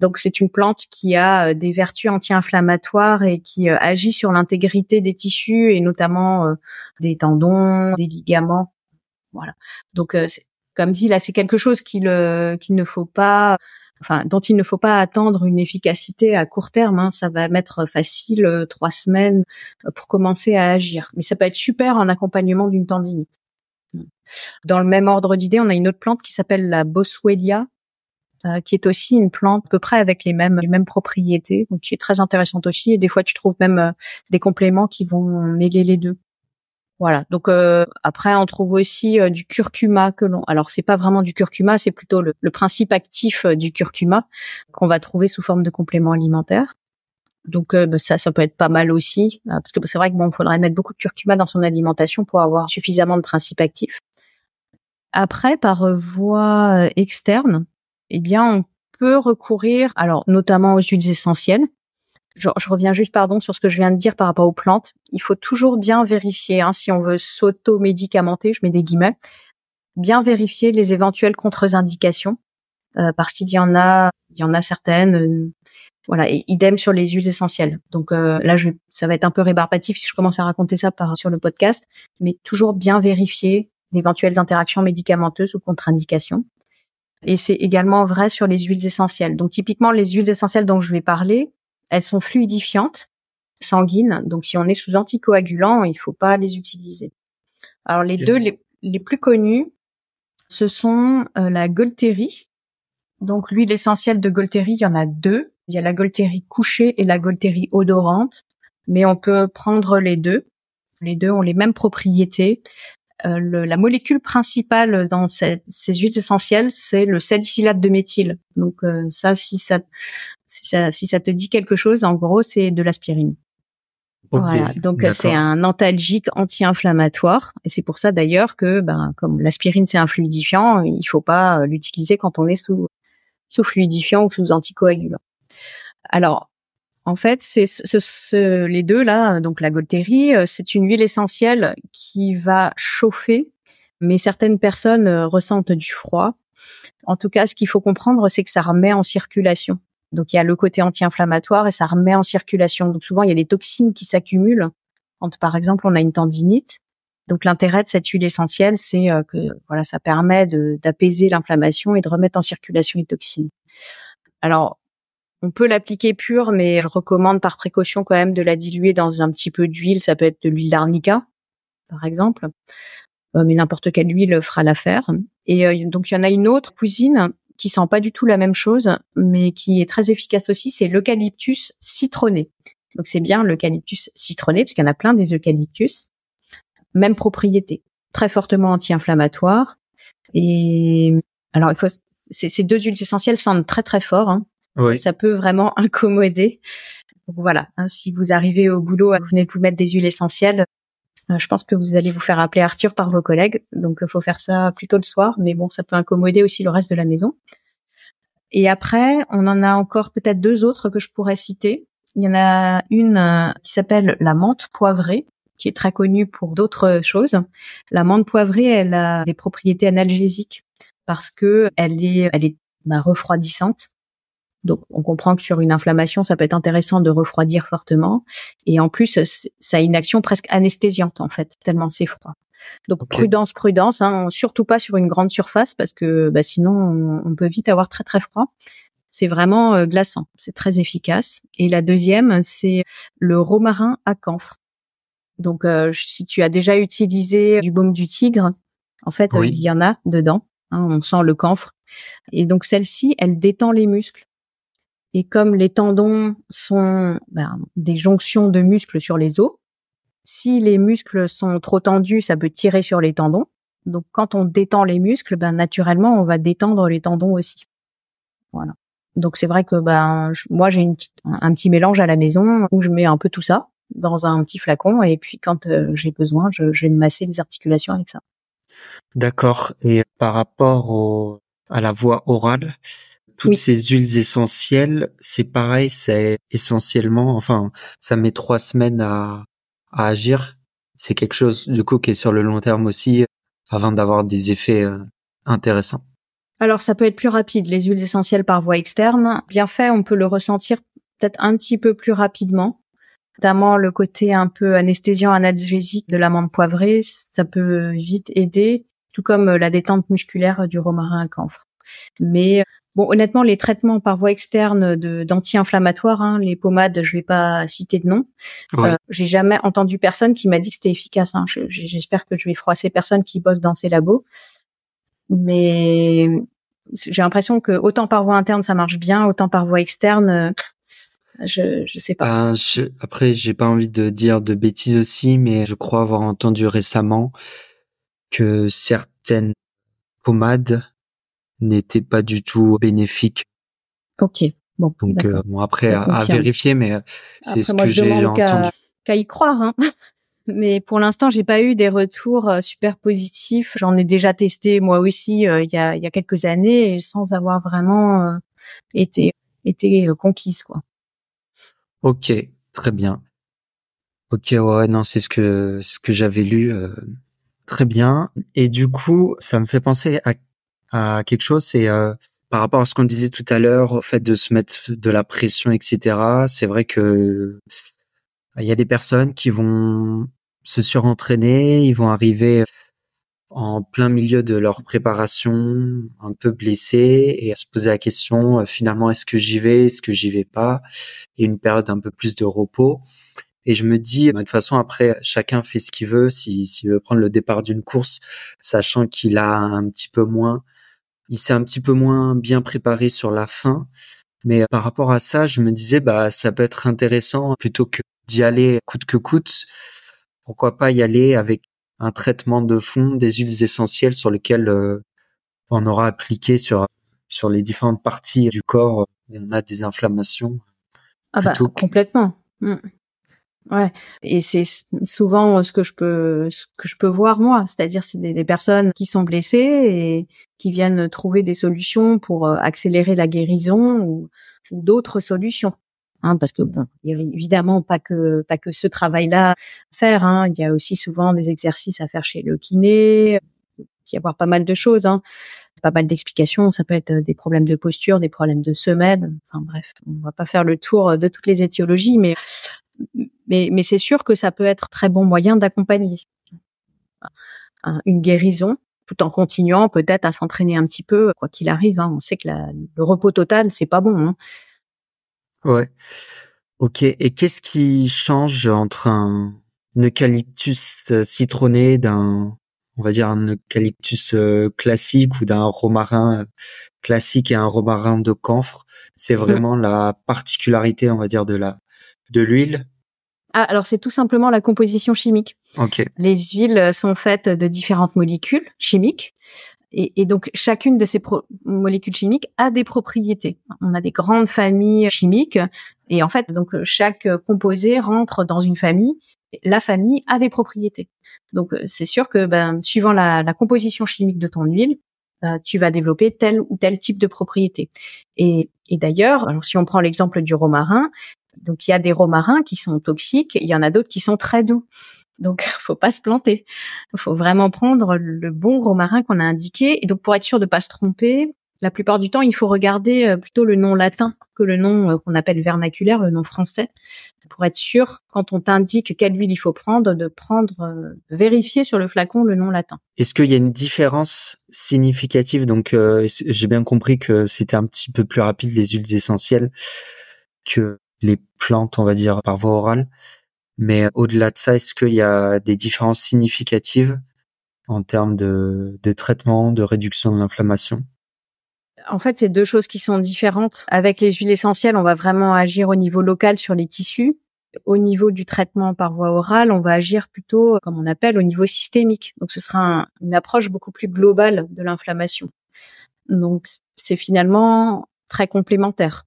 A: Donc c'est une plante qui a euh, des vertus anti-inflammatoires et qui euh, agit sur l'intégrité des tissus et notamment euh, des tendons, des ligaments. Voilà. Donc comme dit là, c'est quelque chose qu'il ne faut pas enfin dont il ne faut pas attendre une efficacité à court terme. Hein. Ça va mettre facile trois semaines pour commencer à agir, mais ça peut être super en accompagnement d'une tendinite. Dans le même ordre d'idée, on a une autre plante qui s'appelle la Boswellia, euh, qui est aussi une plante à peu près avec les mêmes propriétés, donc qui est très intéressante aussi. Et des fois, tu trouves même euh, des compléments qui vont mêler les deux. Voilà. Donc euh, après, on trouve aussi du curcuma que l'on. Alors c'est pas vraiment du curcuma, c'est plutôt le, principe actif du curcuma qu'on va trouver sous forme de complément alimentaire. Donc bah, ça, ça peut être pas mal aussi, parce que c'est vrai que bon, faudrait mettre beaucoup de curcuma dans son alimentation pour avoir suffisamment de principes actifs. Après, par voie externe, eh bien, on peut recourir, alors notamment aux huiles essentielles. Je, reviens juste, pardon, sur ce que je viens de dire par rapport aux plantes. Il faut toujours bien vérifier, hein, si on veut s'auto-médicamenter, je mets des guillemets, bien vérifier les éventuelles contre-indications, euh, parce qu'il y en a, il y en a certaines. Euh, voilà, idem sur les huiles essentielles. Donc euh, là, je, ça va être un peu rébarbatif si je commence à raconter ça par sur le podcast, mais toujours bien vérifier d'éventuelles interactions médicamenteuses ou contre-indications. Et c'est également vrai sur les huiles essentielles. Donc typiquement, les huiles essentielles dont je vais parler, elles sont fluidifiantes, sanguines. Donc si on est sous anticoagulant, il faut pas les utiliser. Alors les deux les, les, plus connus, ce sont euh, la Golterie. Donc l'huile essentielle de Golterie, il y en a deux. Il y a la Golterie couchée et la Golterie odorante, mais on peut prendre les deux. Les deux ont les mêmes propriétés. Euh, la molécule principale dans ces huiles essentielles, c'est le salicylate de méthyle. Donc euh, ça, si ça, si ça, si ça te dit quelque chose, en gros, c'est de l'aspirine. voilà. Donc c'est un antalgique anti-inflammatoire et c'est pour ça d'ailleurs que, ben, comme l'aspirine c'est un fluidifiant, il faut pas l'utiliser quand on est sous sous fluidifiant ou sous anticoagulant. Alors en fait, c'est ce, les deux là, donc la Golterie, euh, c'est une huile essentielle qui va chauffer, mais certaines personnes euh, ressentent du froid. En tout cas, ce qu'il faut comprendre, c'est que ça remet en circulation. Donc il y a le côté anti-inflammatoire et ça remet en circulation. Donc souvent il y a des toxines qui s'accumulent. Quand par exemple on a une tendinite, donc l'intérêt de cette huile essentielle, c'est euh, que voilà, ça permet d'apaiser l'inflammation et de remettre en circulation les toxines. Alors on peut l'appliquer pure, mais je recommande par précaution quand même de la diluer dans un petit peu d'huile. Ça peut être de l'huile d'arnica, par exemple. Euh, mais n'importe quelle huile fera l'affaire. Et euh, donc il y en a une autre cuisine qui sent pas du tout la même chose, mais qui est très efficace aussi, c'est l'eucalyptus citronné. Donc c'est bien l'eucalyptus citronné, parce qu'il y en a plein des eucalyptus. Même propriété, très fortement anti-inflammatoire. Et alors il faut, ces deux huiles essentielles sentent très très fort. Hein. Ça peut vraiment incommoder. Voilà, hein, si vous arrivez au boulot, vous venez de vous mettre des huiles essentielles, euh, je pense que vous allez vous faire appeler Arthur par vos collègues. Donc il faut faire ça plutôt le soir, mais bon, ça peut incommoder aussi le reste de la maison. Et après, on en a encore peut-être deux autres que je pourrais citer. Il y en a une euh, qui s'appelle la menthe poivrée, qui est très connue pour d'autres choses. La menthe poivrée, elle a des propriétés analgésiques parce que elle est, elle est bah, refroidissante. Donc, on comprend que sur une inflammation, ça peut être intéressant de refroidir fortement. Et en plus, ça a une action presque anesthésiante, en fait, tellement c'est froid. Donc, prudence, prudence, hein, surtout pas sur une grande surface, parce que bah, sinon, on, peut vite avoir très, très froid. C'est vraiment euh, glaçant, c'est très efficace. Et la deuxième, c'est le romarin à camphre. Donc, euh, si tu as déjà utilisé du baume du tigre, en fait, il y en a dedans. Hein, on sent le camphre. Et donc, celle-ci, elle détend les muscles. Et comme les tendons sont ben, des jonctions de muscles sur les os, si les muscles sont trop tendus, ça peut tirer sur les tendons. Donc quand on détend les muscles, ben naturellement on va détendre les tendons aussi. Voilà. Donc c'est vrai que ben moi j'ai un petit mélange à la maison où je mets un peu tout ça dans un petit flacon et puis quand euh, j'ai besoin, je, je, vais masser les articulations avec ça.
B: D'accord. Et par rapport au, à la voie orale, toutes ces huiles essentielles, c'est pareil, c'est essentiellement, enfin, ça met trois semaines à, à agir. C'est quelque chose, du coup, qui est sur le long terme aussi, avant d'avoir des effets euh, intéressants.
A: Alors, ça peut être plus rapide. Les huiles essentielles par voie externe, bien fait, on peut le ressentir peut-être un petit peu plus rapidement. Notamment le côté un peu anesthésiant, analgésique de l'amande poivrée, ça peut vite aider, tout comme la détente musculaire du romarin à camphre. Mais Bon, honnêtement, les traitements par voie externe d'anti-inflammatoires, hein, les pommades, je vais pas citer de nom. Euh, j'ai jamais entendu personne qui m'a dit que c'était efficace. Hein. J'espère que je vais froisser personne qui bosse dans ces labos. Mais j'ai l'impression que autant par voie interne ça marche bien, autant par voie externe, je je sais pas.
B: Je, après, j'ai pas envie de dire de bêtises aussi, mais je crois avoir entendu récemment que certaines pommades n'était pas du tout bénéfique.
A: Ok. Bon.
B: Donc euh, bon après à, vérifier, mais euh, c'est ce que j'ai entendu.
A: Qu'à y croire. Hein. mais pour l'instant, j'ai pas eu des retours euh, super positifs. J'en ai déjà testé moi aussi il y a il y a quelques années sans avoir vraiment été été conquise quoi.
B: Ok, très bien. Ok, ouais, non, c'est ce que ce que j'avais lu. très bien. Et du coup, ça me fait penser à à quelque chose, c'est euh, par rapport à ce qu'on disait tout à l'heure, au fait de se mettre de la pression, etc. C'est vrai que il y a des personnes qui vont se surentraîner, ils vont arriver en plein milieu de leur préparation, un peu blessés, et à se poser la question euh, finalement est-ce que j'y vais, est-ce que j'y vais pas, et une période un peu plus de repos. Et je me dis, bah, de toute façon, après, chacun fait ce qu'il veut. S'il veut prendre le départ d'une course, sachant qu'il a un petit peu moins il s'est un petit peu moins bien préparé sur la fin. Mais euh, par rapport à ça, je me disais, bah, ça peut être intéressant plutôt que d'y aller coûte que coûte. Pourquoi pas y aller avec un traitement de fond des huiles essentielles sur lesquelles on aura appliqué sur sur les différentes parties du corps où on a des inflammations.
A: Ah bah, complètement. Mmh. Ouais, et c'est souvent ce que je peux ce que je peux voir moi, c'est-à-dire c'est des, personnes qui sont blessées et qui viennent trouver des solutions pour euh, accélérer la guérison ou, d'autres solutions. Hein, parce que a évidemment pas que pas que ce travail-là à faire. Hein, il y a aussi souvent des exercices à faire chez le kiné. Il y avoir pas mal de choses. Hein pas mal d'explications. Ça peut être euh, des problèmes de posture, des problèmes de semelle. Enfin bref, on va pas faire le tour de toutes les étiologies, mais mais, mais c'est sûr que ça peut être très bon moyen d'accompagner une guérison tout en continuant peut-être à s'entraîner un petit peu quoi qu'il arrive. Hein. On sait que le repos total c'est pas bon. Hein.
B: Ouais. Ok. Et qu'est-ce qui change entre un eucalyptus euh, citronné d'un on va dire un eucalyptus euh, classique ou d'un romarin euh, classique et un romarin de camphre. C'est mmh. vraiment la particularité, on va dire, de la de l'huile.
A: Ah, alors c'est tout simplement la composition chimique.
B: Ok.
A: Les huiles sont faites de différentes molécules chimiques. Et, donc chacune de ces molécules chimiques a des propriétés. On a des grandes familles chimiques et en fait donc chaque composé rentre dans une famille la famille a des propriétés. Donc euh, c'est sûr que ben, suivant la, composition chimique de ton huile, euh, tu vas développer tel ou tel type de propriété. Et, d'ailleurs, alors si on prend l'exemple du romarin, donc il y a des romarins qui sont toxiques, il y en a d'autres qui sont très doux. Donc, faut pas se planter. Faut vraiment prendre le bon romarin qu'on a indiqué. Et donc, pour être sûr de pas se tromper, la plupart du temps, il faut regarder euh, plutôt le nom latin que le nom euh, qu'on appelle vernaculaire, le nom français, pour être sûr, quand on t'indique quelle huile il faut prendre, de prendre, euh, vérifier sur le flacon le nom latin.
B: Est-ce qu'il y a une différence significative? Donc, j'ai bien compris que c'était un petit peu plus rapide les huiles essentielles que les plantes, on va dire, par voie orale. Mais au-delà de ça, est-ce qu'il y a des différences significatives en termes de, de traitement, de réduction de l'inflammation?
A: En fait, c'est deux choses qui sont différentes. Avec les huiles essentielles, on va vraiment agir au niveau local sur les tissus. Au niveau du traitement par voie orale, on va agir plutôt, comme on appelle, au niveau systémique. Donc, ce sera une approche beaucoup plus globale de l'inflammation. Donc, c'est finalement très complémentaire.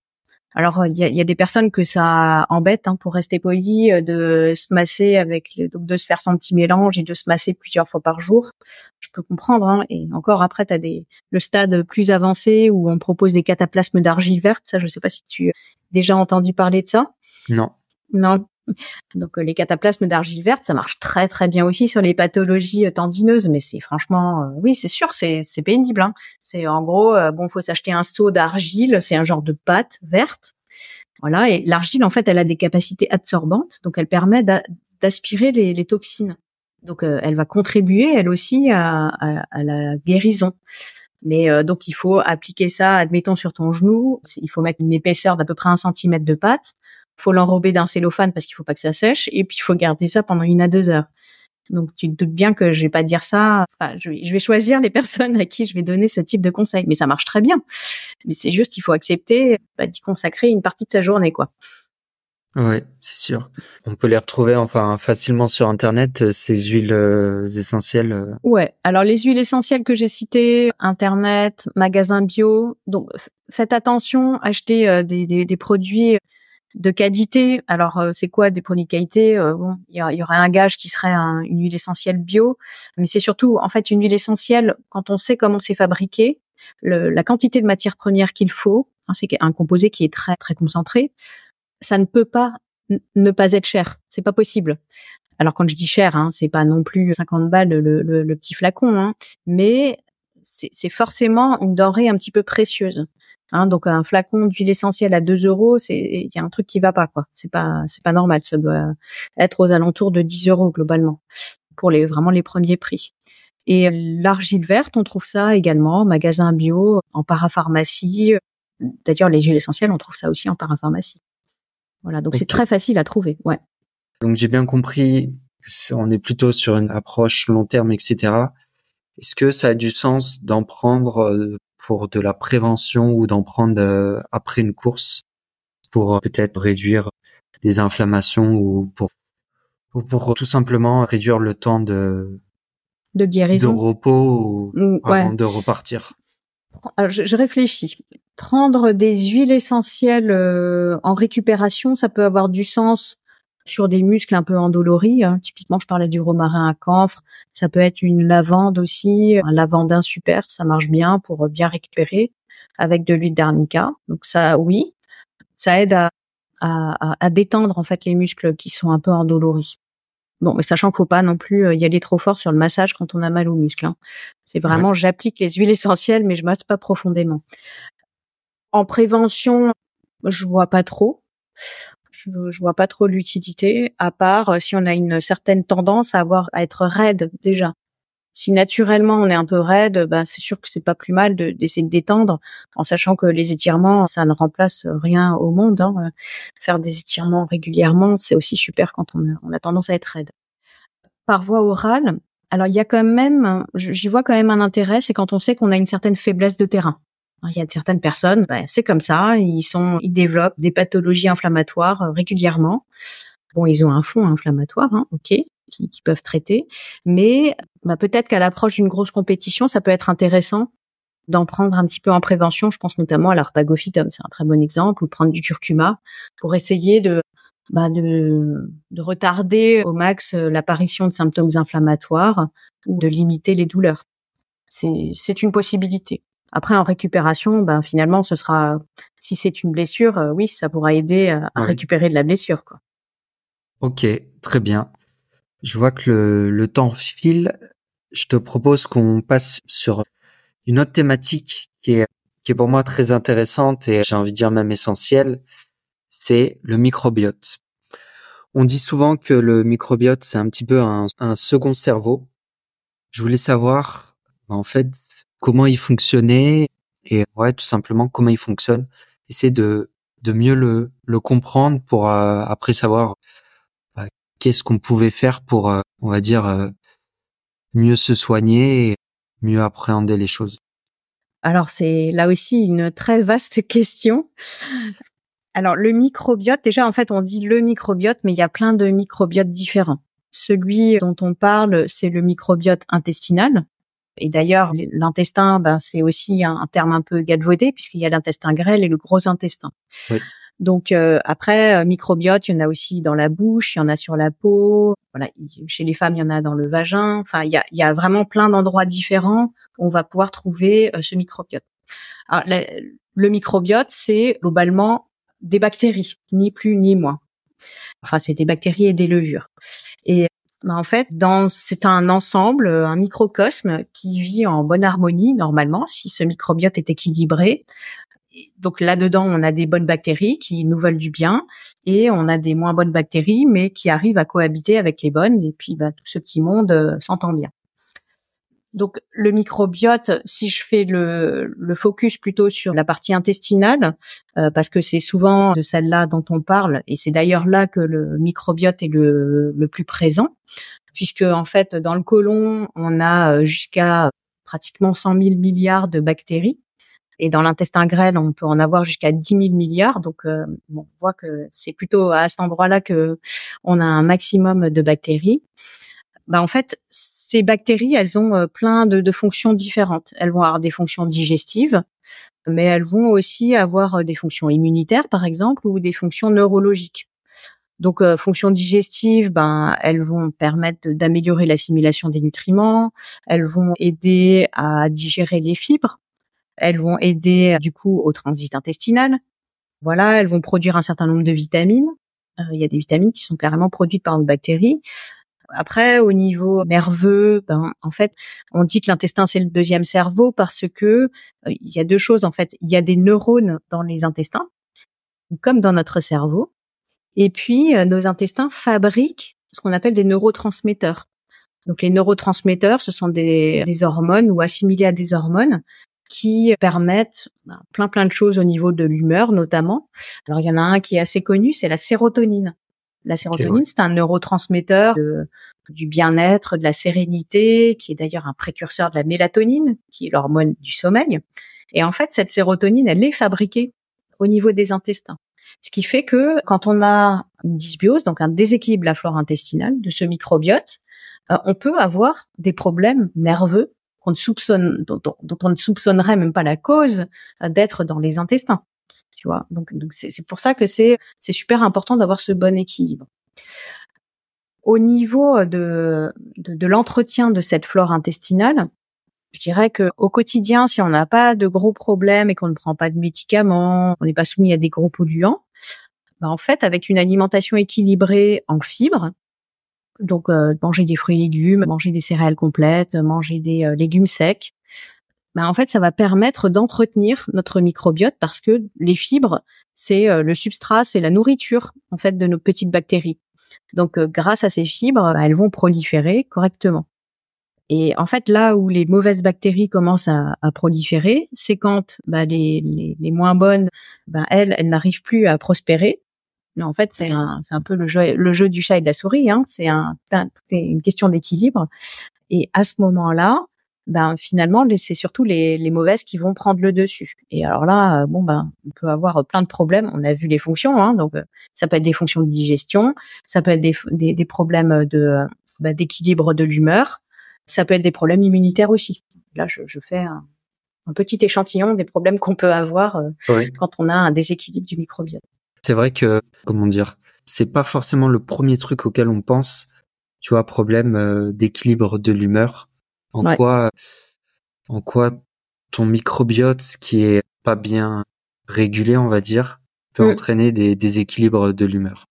A: Alors il y a, des personnes que ça embête, hein, pour rester poli, euh, de se masser avec, donc de se faire son petit mélange et de se masser plusieurs fois par jour. Je peux comprendre. Hein. Et encore après, tu as des le stade plus avancé où on propose des cataplasmes d'argile verte. Ça, je sais pas si tu as déjà entendu parler de ça.
B: Non.
A: Non, donc euh, les cataplasmes d'argile verte, ça marche très très bien aussi sur les pathologies euh, tendineuses, mais c'est franchement, euh, oui, c'est sûr, c'est pénible. Hein. C'est en gros, bon, faut s'acheter un seau d'argile, c'est un genre de pâte verte, voilà. Et l'argile, en fait, elle a des capacités absorbantes, donc elle permet d'aspirer les, les, toxines. Donc elle va contribuer, elle aussi, à, à, la guérison. Mais donc il faut appliquer ça, admettons sur ton genou. Il faut mettre une épaisseur d'à peu près un centimètre de pâte faut l'enrober d'un cellophane parce qu'il faut pas que ça sèche, et puis il faut garder ça pendant une à deux heures. Donc tu te doutes bien que je vais pas dire ça. Enfin, je vais, choisir les personnes à qui je vais donner ce type de conseil, mais ça marche très bien. Mais c'est juste, il faut accepter bah, d'y consacrer une partie de sa journée, quoi.
B: Ouais, c'est sûr. On peut les retrouver enfin facilement sur internet euh, ces huiles euh, essentielles. Euh.
A: Ouais. Alors les huiles essentielles que j'ai citées, internet, magasin bio. Donc faites attention, achetez des, des produits de qualité. Alors, euh, c'est quoi des produits de qualité Bon, il y, aurait un gage qui serait une huile essentielle bio, mais c'est surtout en fait une huile essentielle quand on sait comment c'est fabriqué, la quantité de matière première qu'il faut. Hein, c'est un composé qui est très très concentré. Ça ne peut pas ne pas être cher. C'est pas possible. Alors quand je dis cher, hein, c'est pas non plus 50 balles le, petit flacon, hein, mais c'est forcément une denrée un petit peu précieuse. Hein, donc un flacon d'huile essentielle à 2 euros, c'est il y a un truc qui va pas quoi. C'est pas c'est pas normal. Ça doit être aux alentours de 10 euros globalement pour les vraiment les premiers prix. Et l'argile verte, on trouve ça également en magasin bio, en parapharmacie. D'ailleurs, les huiles essentielles, on trouve ça aussi en parapharmacie. Voilà, donc c'est très facile à trouver. Ouais.
B: Donc j'ai bien compris, on est plutôt sur une approche long terme, etc. Est-ce que ça a du sens d'en prendre euh, pour de la prévention ou d'en prendre euh, après une course pour euh, peut-être réduire des inflammations ou pour, pour tout simplement réduire le temps de
A: de guérison.
B: De repos avant de repartir.
A: je, je, réfléchis. Prendre des huiles essentielles euh, en récupération, ça peut avoir du sens sur des muscles un peu endoloris. Hein. Typiquement, je parlais du romarin à camphre. Ça peut être une lavande aussi, un lavandin super, ça marche bien pour bien récupérer avec de l'huile d'arnica. Donc ça, oui, ça aide à, à, à, détendre en fait les muscles qui sont un peu endoloris. Bon, mais sachant qu'il faut pas non plus euh, y aller trop fort sur le massage quand on a mal aux muscles. Hein. C'est vraiment, j'applique les huiles essentielles, mais je masse pas profondément. En prévention, je vois pas trop. Je, je vois pas trop l'utilité, à part euh, si on a une certaine tendance à avoir à être raide déjà si naturellement on est un peu raide, ben c'est sûr que c'est pas plus mal d'essayer de, détendre, en sachant que les étirements, ça ne remplace rien au monde. Hein. Faire des étirements régulièrement, c'est aussi super quand on a tendance à être raide. Par voie orale, alors il y a quand même, j'y vois quand même un intérêt, c'est quand on sait qu'on a une certaine faiblesse de terrain. Il y a certaines personnes, ben, c'est comme ça, ils sont, ils développent des pathologies inflammatoires euh, régulièrement. Bon, ils ont un fond inflammatoire, hein, ok, qui, peuvent traiter, mais bah, peut-être qu'à l'approche d'une grosse compétition, ça peut être intéressant d'en prendre un petit peu en prévention. Je pense notamment à l'arpagophytum, c'est un très bon exemple, ou prendre du curcuma pour essayer de bah de, de retarder au max euh, l'apparition de symptômes inflammatoires de limiter les douleurs. C'est une possibilité. Après, en récupération, ben finalement, ce sera, si c'est une blessure, euh, oui, ça pourra aider à, à récupérer de la blessure, quoi.
B: Ok, très bien. Je vois que le, le temps file. Je te propose qu'on passe sur une autre thématique qui est, qui est pour moi très intéressante et j'ai envie de dire même essentielle. C'est le microbiote. On dit souvent que le microbiote, c'est un petit peu un, un second cerveau. Je voulais savoir, en fait, comment il fonctionnait et ouais, tout simplement comment il fonctionne. Essayer de, de mieux le, le comprendre pour euh, après savoir qu'est-ce qu'on pouvait faire pour, euh, on va dire, euh, mieux se soigner et mieux appréhender les choses
A: Alors c'est là aussi une très vaste question. Alors le microbiote, déjà en fait on dit le microbiote, mais il y a plein de microbiotes différents. Celui dont on parle, c'est le microbiote intestinal. Et d'ailleurs, l'intestin, ben, c'est aussi un, terme un peu galvaudé puisqu'il y a l'intestin grêle et le gros intestin. Oui. Donc euh, après, euh, microbiote, il y en a aussi dans la bouche, il y en a sur la peau. Voilà, chez les femmes, il y en a dans le vagin. Enfin, il y a, il y a vraiment plein d'endroits différents où on va pouvoir trouver euh, ce microbiote. Alors, le microbiote, c'est globalement des bactéries, ni plus ni moins. Enfin, c'est des bactéries et des levures. Et en fait, c'est un ensemble, un microcosme qui vit en bonne harmonie normalement si ce microbiote est équilibré donc là-dedans, on a des bonnes bactéries qui nous veulent du bien et on a des moins bonnes bactéries, mais qui arrivent à cohabiter avec les bonnes. Et puis, bah, tout ce petit monde euh, s'entend bien. Donc le microbiote, si je fais le, focus plutôt sur la partie intestinale, euh, parce que c'est souvent de celle-là dont on parle, et c'est d'ailleurs là que le microbiote est le, plus présent, puisque en fait dans le côlon, on a euh, jusqu'à pratiquement 100 000 milliards de bactéries et dans l'intestin grêle, on peut en avoir jusqu'à 10 000 milliards. Donc, euh, on voit que c'est plutôt à cet endroit-là que on a un maximum de bactéries. Bah, en fait, ces bactéries, elles ont euh, plein de, fonctions différentes. Elles vont avoir des fonctions digestives, mais elles vont aussi avoir euh, des fonctions immunitaires, par exemple, ou des fonctions neurologiques. Donc, euh, fonctions digestives, ben, elles vont permettre d'améliorer l'assimilation des nutriments. Elles vont aider à digérer les fibres. Elles vont aider du coup au transit intestinal. Voilà, elles vont produire un certain nombre de vitamines. Il y a des vitamines qui sont carrément produites par une bactérie. Après, au niveau nerveux, ben, en fait, on dit que l'intestin c'est le deuxième cerveau parce que euh, il y a deux choses en fait. Il y a des neurones dans les intestins, comme dans notre cerveau, et puis euh, nos intestins fabriquent ce qu'on appelle des neurotransmetteurs. Donc les neurotransmetteurs, ce sont des, hormones ou assimilés à des hormones qui permettent ben, plein plein de choses au niveau de l'humeur notamment. Alors il y en a un qui est assez connu, c'est la sérotonine. La sérotonine, c'est un neurotransmetteur du bien-être, de la sérénité, qui est d'ailleurs un précurseur de la mélatonine, qui est l'hormone du sommeil. Et en fait, cette sérotonine, elle est fabriquée au niveau des intestins. Ce qui fait que quand on a une dysbiose, donc un déséquilibre de la flore intestinale, de ce microbiote, on peut avoir des problèmes nerveux qu'on ne soupçonne, dont, on ne soupçonnerait même pas la cause d'être dans les intestins. Donc, c'est pour ça que c'est super important d'avoir ce bon équilibre. Au niveau de, de l'entretien de cette flore intestinale, je dirais que au quotidien, si on n'a pas de gros problèmes et qu'on ne prend pas de médicaments, on n'est pas soumis à des gros polluants, bah en fait, avec une alimentation équilibrée en fibres, donc euh, manger des fruits et légumes, manger des céréales complètes, manger des euh, légumes secs, bah en fait, ça va permettre d'entretenir notre microbiote parce que les fibres, c'est euh, le substrat, c'est la nourriture en fait de nos petites bactéries. Donc, grâce à ces fibres, bah, elles vont proliférer correctement. Et en fait, là où les mauvaises bactéries commencent à, proliférer, c'est quand bah, les, moins bonnes, bah, elles, elles n'arrivent plus à prospérer. Mais en fait, c'est un, peu le jeu, du chat et de la souris. Hein. C'est une question d'équilibre. Et à ce moment-là, ben finalement, c'est surtout les, les mauvaises qui vont prendre le dessus. Et alors là, bon ben, on peut avoir plein de problèmes. On a vu les fonctions, hein, donc ça peut être des fonctions de digestion, ça peut être des, des, des problèmes de bah, d'équilibre de l'humeur, ça peut être des problèmes immunitaires aussi. Là, je, je fais un, un, petit échantillon des problèmes qu'on peut avoir euh, quand on a un déséquilibre du microbiote.
B: C'est vrai que, comment dire, c'est pas forcément le premier truc auquel on pense. Tu vois, problème euh, d'équilibre de l'humeur. En quoi, en quoi ton microbiote, qui est pas bien régulé, on va dire, peut mm. entraîner des déséquilibres de l'humeur?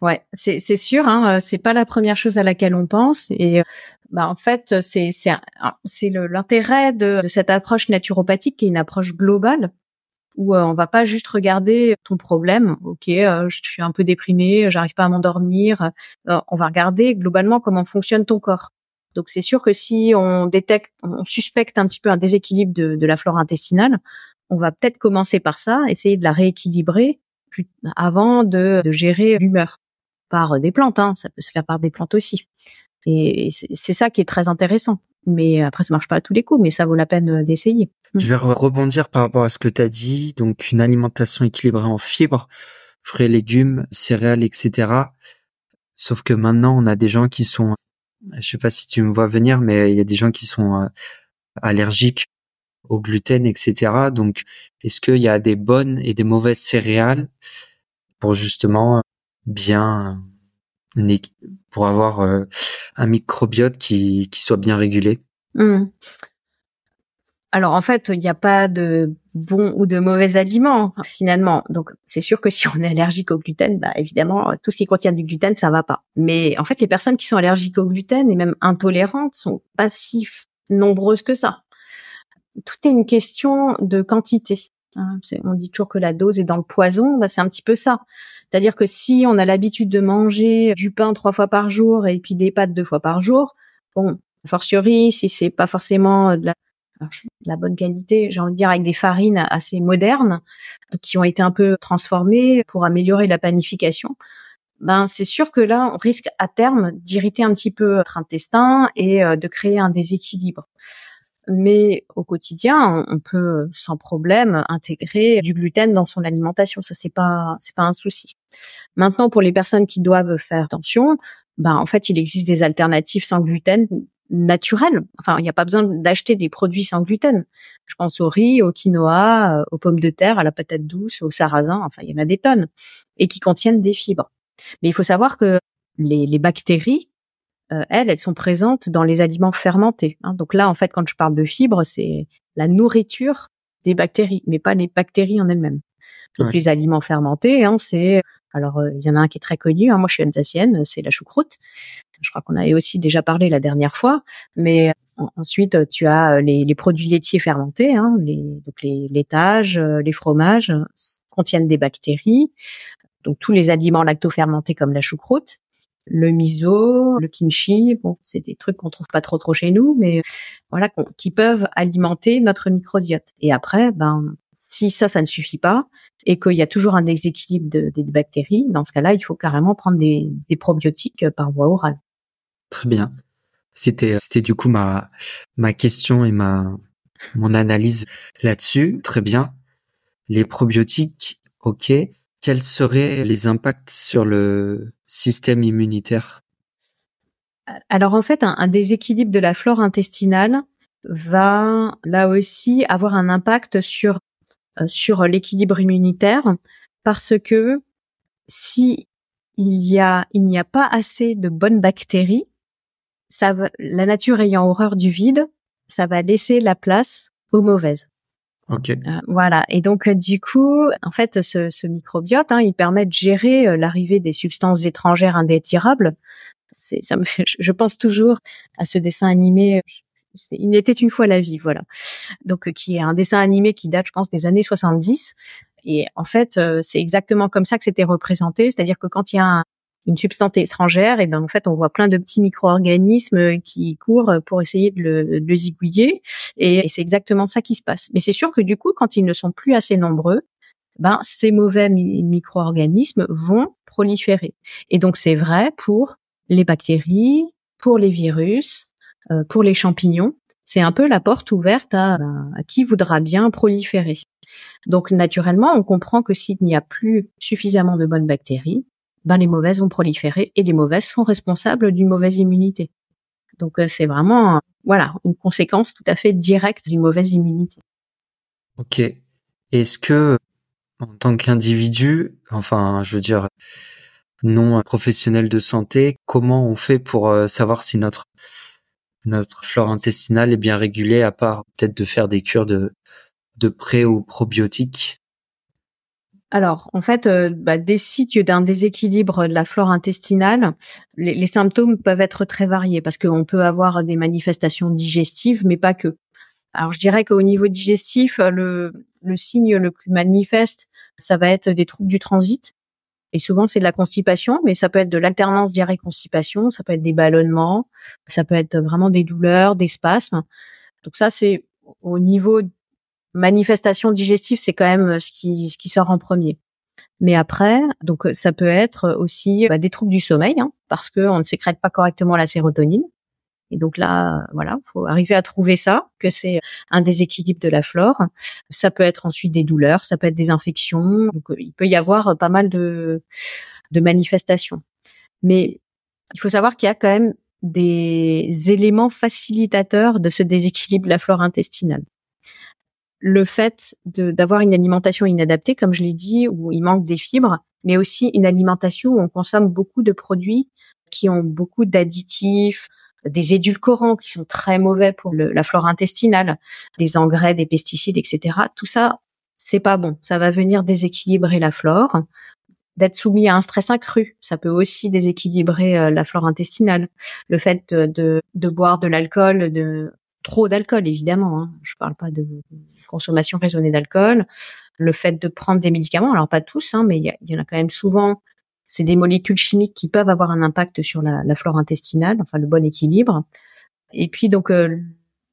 A: Ouais, c'est c'est sûr. Hein, c'est pas la première chose à laquelle on pense. Et bah en fait, c'est c'est c'est l'intérêt de, de, cette approche naturopathique qui est une approche globale où euh, on va pas juste regarder ton problème. Ok, euh, je suis un peu déprimé, j'arrive pas à m'endormir. Euh, on va regarder globalement comment fonctionne ton corps. Donc c'est sûr que si on détecte, on suspecte un petit peu un déséquilibre de, la flore intestinale, on va peut-être commencer par ça, essayer de la rééquilibrer avant de, de gérer l'humeur par des plantes. Hein. Ça peut se faire par des plantes aussi. Et c'est ça qui est très intéressant. Mais après, ça marche pas à tous les coups, mais ça vaut la peine d'essayer.
B: Je vais rebondir par rapport à ce que tu as dit. Donc, une alimentation équilibrée en fibres, fruits, légumes, céréales, etc. Sauf que maintenant, on a des gens qui sont, je sais pas si tu me vois venir, mais il y a des gens qui sont euh, allergiques au gluten, etc. Donc, est-ce qu'il y a des bonnes et des mauvaises céréales pour justement bien pour avoir euh, un microbiote qui, qui soit bien régulé?
A: Mmh. Alors en fait, il n'y a pas de bons ou de mauvais aliments finalement. Donc c'est sûr que si on est allergique au gluten, bah évidemment tout ce qui contient du gluten ça va pas. Mais en fait les personnes qui sont allergiques au gluten et même intolérantes sont pas si nombreuses que ça. Tout est une question de quantité. Hein. on dit toujours que la dose est dans le poison, bah c'est un petit peu ça. C'est-à-dire que si on a l'habitude de manger du pain trois fois par jour et puis des pâtes deux fois par jour, bon, fortiori, si c'est pas forcément de la, bonne qualité, j'ai envie de dire avec des farines assez modernes qui ont été un peu transformées pour améliorer la panification, ben c'est sûr que là on risque à terme d'irriter un petit peu notre intestin et euh, de créer un déséquilibre mais au quotidien, on peut sans problème intégrer du gluten dans son alimentation. Ça c'est pas c'est pas un souci. Maintenant, pour les personnes qui doivent faire attention, ben en fait, il existe des alternatives sans gluten naturelles. Enfin, il n'y a pas besoin d'acheter des produits sans gluten. Je pense au riz, au quinoa, euh, aux pommes de terre, à la patate douce, au sarrasin. Enfin, il y en a des tonnes et qui contiennent des fibres. Mais il faut savoir que les, les bactéries euh, elles, elles sont présentes dans les aliments fermentés. Hein. Donc là, en fait, quand je parle de fibres, c'est la nourriture des bactéries, mais pas les bactéries en elles-mêmes. Donc les aliments fermentés, hein, c'est alors euh, il y en a un qui est très connu. Hein, moi, je suis alsacienne, c'est la choucroute. Je crois qu'on avait aussi déjà parlé la dernière fois. Mais ensuite, tu as les, les produits laitiers fermentés, hein, les, donc les laitages, les fromages contiennent des bactéries. Donc tous les aliments lacto-fermentés comme la choucroute le miso, le kimchi, bon, c'est des trucs qu'on trouve pas trop trop chez nous, mais voilà, qui peuvent alimenter notre microbiote. Et après, ben, si ça, ça ne suffit pas, et qu'il y a toujours un déséquilibre des bactéries, dans ce cas-là, il faut carrément prendre des, probiotiques par voie orale.
B: Très bien. C'était, c'était du coup ma, ma question et ma, mon analyse là-dessus. Très bien. Les probiotiques, ok quels seraient les impacts sur le système immunitaire
A: Alors en fait, un, déséquilibre de la flore intestinale va là aussi avoir un impact sur euh, sur l'équilibre immunitaire parce que si il y a il n'y a pas assez de bonnes bactéries, ça la nature ayant horreur du vide, ça va laisser la place aux mauvaises.
B: Euh,
A: voilà. Et donc euh, du coup, en fait, ce, ce microbiote, hein, il permet de gérer euh, l'arrivée des substances étrangères indésirables. C'est, ça me fait, je pense toujours à ce dessin animé. Il était une fois la vie, voilà. Donc qui est un dessin animé qui date, je pense, des années 70. Et en fait, c'est exactement comme ça que c'était représenté, c'est-à-dire que quand il y a un, une substance étrangère, et ben en fait on voit plein de petits micro-organismes qui courent pour essayer de le, de zigouiller, et, c'est exactement ça qui se passe. Mais c'est sûr que du coup, quand ils ne sont plus assez nombreux, ben ces mauvais micro-organismes vont proliférer. Et donc c'est vrai pour les bactéries, pour les virus, euh, pour les champignons. C'est un peu la porte ouverte à, à qui voudra bien proliférer. Donc naturellement, on comprend que s'il n'y a plus suffisamment de bonnes bactéries, ben les mauvaises vont proliférer et les mauvaises sont responsables d'une mauvaise immunité. Donc euh, c'est vraiment voilà une conséquence tout à fait directe d'une mauvaise immunité.
B: Ok. Est-ce que en tant qu'individu, enfin je veux dire non professionnel de santé, comment on fait pour euh, savoir si notre flore intestinale est bien régulée, à part peut-être de faire des cures de de pré ou probiotiques?
A: Alors, en fait, euh, bah, des sites d'un déséquilibre de la flore intestinale, les, symptômes peuvent être très variés parce qu'on peut avoir des manifestations digestives, mais pas que. Alors, je dirais qu'au niveau digestif, le, le signe le plus manifeste, ça va être des troubles du transit. Et souvent, c'est de la constipation, mais ça peut être de l'alternance diarrhée-constipation, ça peut être des ballonnements, ça peut être vraiment des douleurs, des spasmes. Donc ça, c'est au niveau manifestation digestive, c'est quand même euh, ce qui, ce qui sort en premier. Mais après, donc euh, ça peut être aussi bah, des troubles du sommeil, hein, parce qu'on ne sécrète pas correctement la sérotonine. Et donc là, voilà, faut arriver à trouver ça, que c'est un déséquilibre de la flore. Ça peut être ensuite des douleurs, ça peut être des infections. Donc euh, il peut y avoir pas mal de, de manifestations. Mais il faut savoir qu'il y a quand même des éléments facilitateurs de ce déséquilibre de la flore intestinale le fait d'avoir une alimentation inadaptée, comme je l'ai dit, où il manque des fibres, mais aussi une alimentation où on consomme beaucoup de produits qui ont beaucoup d'additifs, des édulcorants qui sont très mauvais pour la flore intestinale, des engrais, des pesticides, etc. Tout ça, c'est pas bon. Ça va venir déséquilibrer la flore. D'être soumis à un stress accru, ça peut aussi déséquilibrer euh, la flore intestinale. Le fait de, de, de boire de l'alcool, de trop d'alcool évidemment. Hein. Je parle pas de consommation raisonnée d'alcool. Le fait de prendre des médicaments, alors pas tous, hein, mais il y, en a quand même souvent. C'est des molécules chimiques qui peuvent avoir un impact sur la, flore intestinale, enfin le bon équilibre. Et puis donc euh,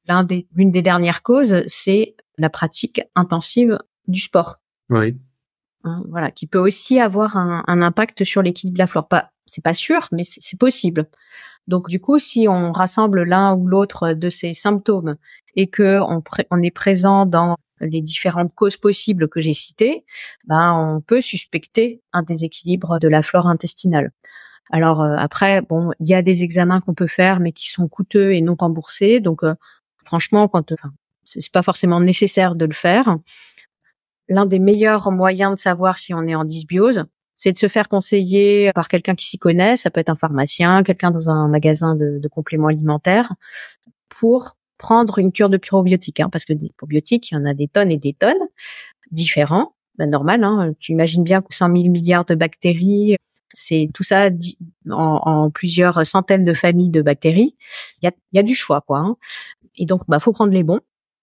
A: l'un des, l'une des dernières causes, c'est la pratique intensive du sport.
B: Oui.
A: Hein, voilà, qui peut aussi avoir un, un impact sur l'équilibre de la flore. Pas, c'est pas sûr, mais c'est possible. Donc du coup, si on rassemble l'un ou l'autre de ces symptômes et que on, est présent dans les différentes causes possibles que j'ai citées, ben on peut suspecter un déséquilibre de la flore intestinale. Alors euh, après, bon, il y a des examens qu'on peut faire, mais qui sont coûteux et non remboursés. Donc euh, franchement, quand, enfin, c'est pas forcément nécessaire de le faire. L'un des meilleurs moyens de savoir si on est en dysbiose, c'est de se faire conseiller par quelqu'un qui s'y connaît. Ça peut être un pharmacien, quelqu'un dans un magasin de, compléments alimentaires, pour prendre une cure de probiotiques. Hein, parce que des probiotiques, il y en a des tonnes et des tonnes différents. Ben, normal, hein, tu imagines bien que 100 000 milliards de bactéries, c'est tout ça en, plusieurs centaines de familles de bactéries. Il y a, du choix, quoi. Hein. Et donc, bah, faut prendre les bons.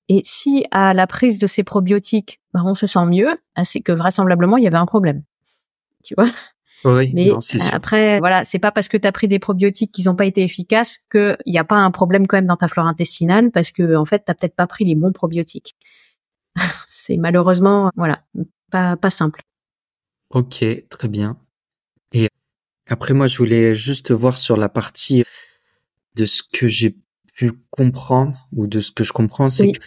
A: Et si à la prise de ces probiotiques, bah, on se sent mieux, bah, c'est que vraisemblablement il y avait un problème tu vois.
B: Oui,
A: mais après, voilà, c'est pas parce que tu as pris des probiotiques qui n'ont pas été efficaces qu'il n'y a pas un problème quand même dans ta flore intestinale parce que en fait, t'as peut-être pas pris les bons probiotiques. c'est malheureusement, voilà, pas pas simple.
B: Ok, très bien. Et après, moi, je voulais juste voir sur la partie de ce que j'ai pu comprendre ou de ce que je comprends, c'est que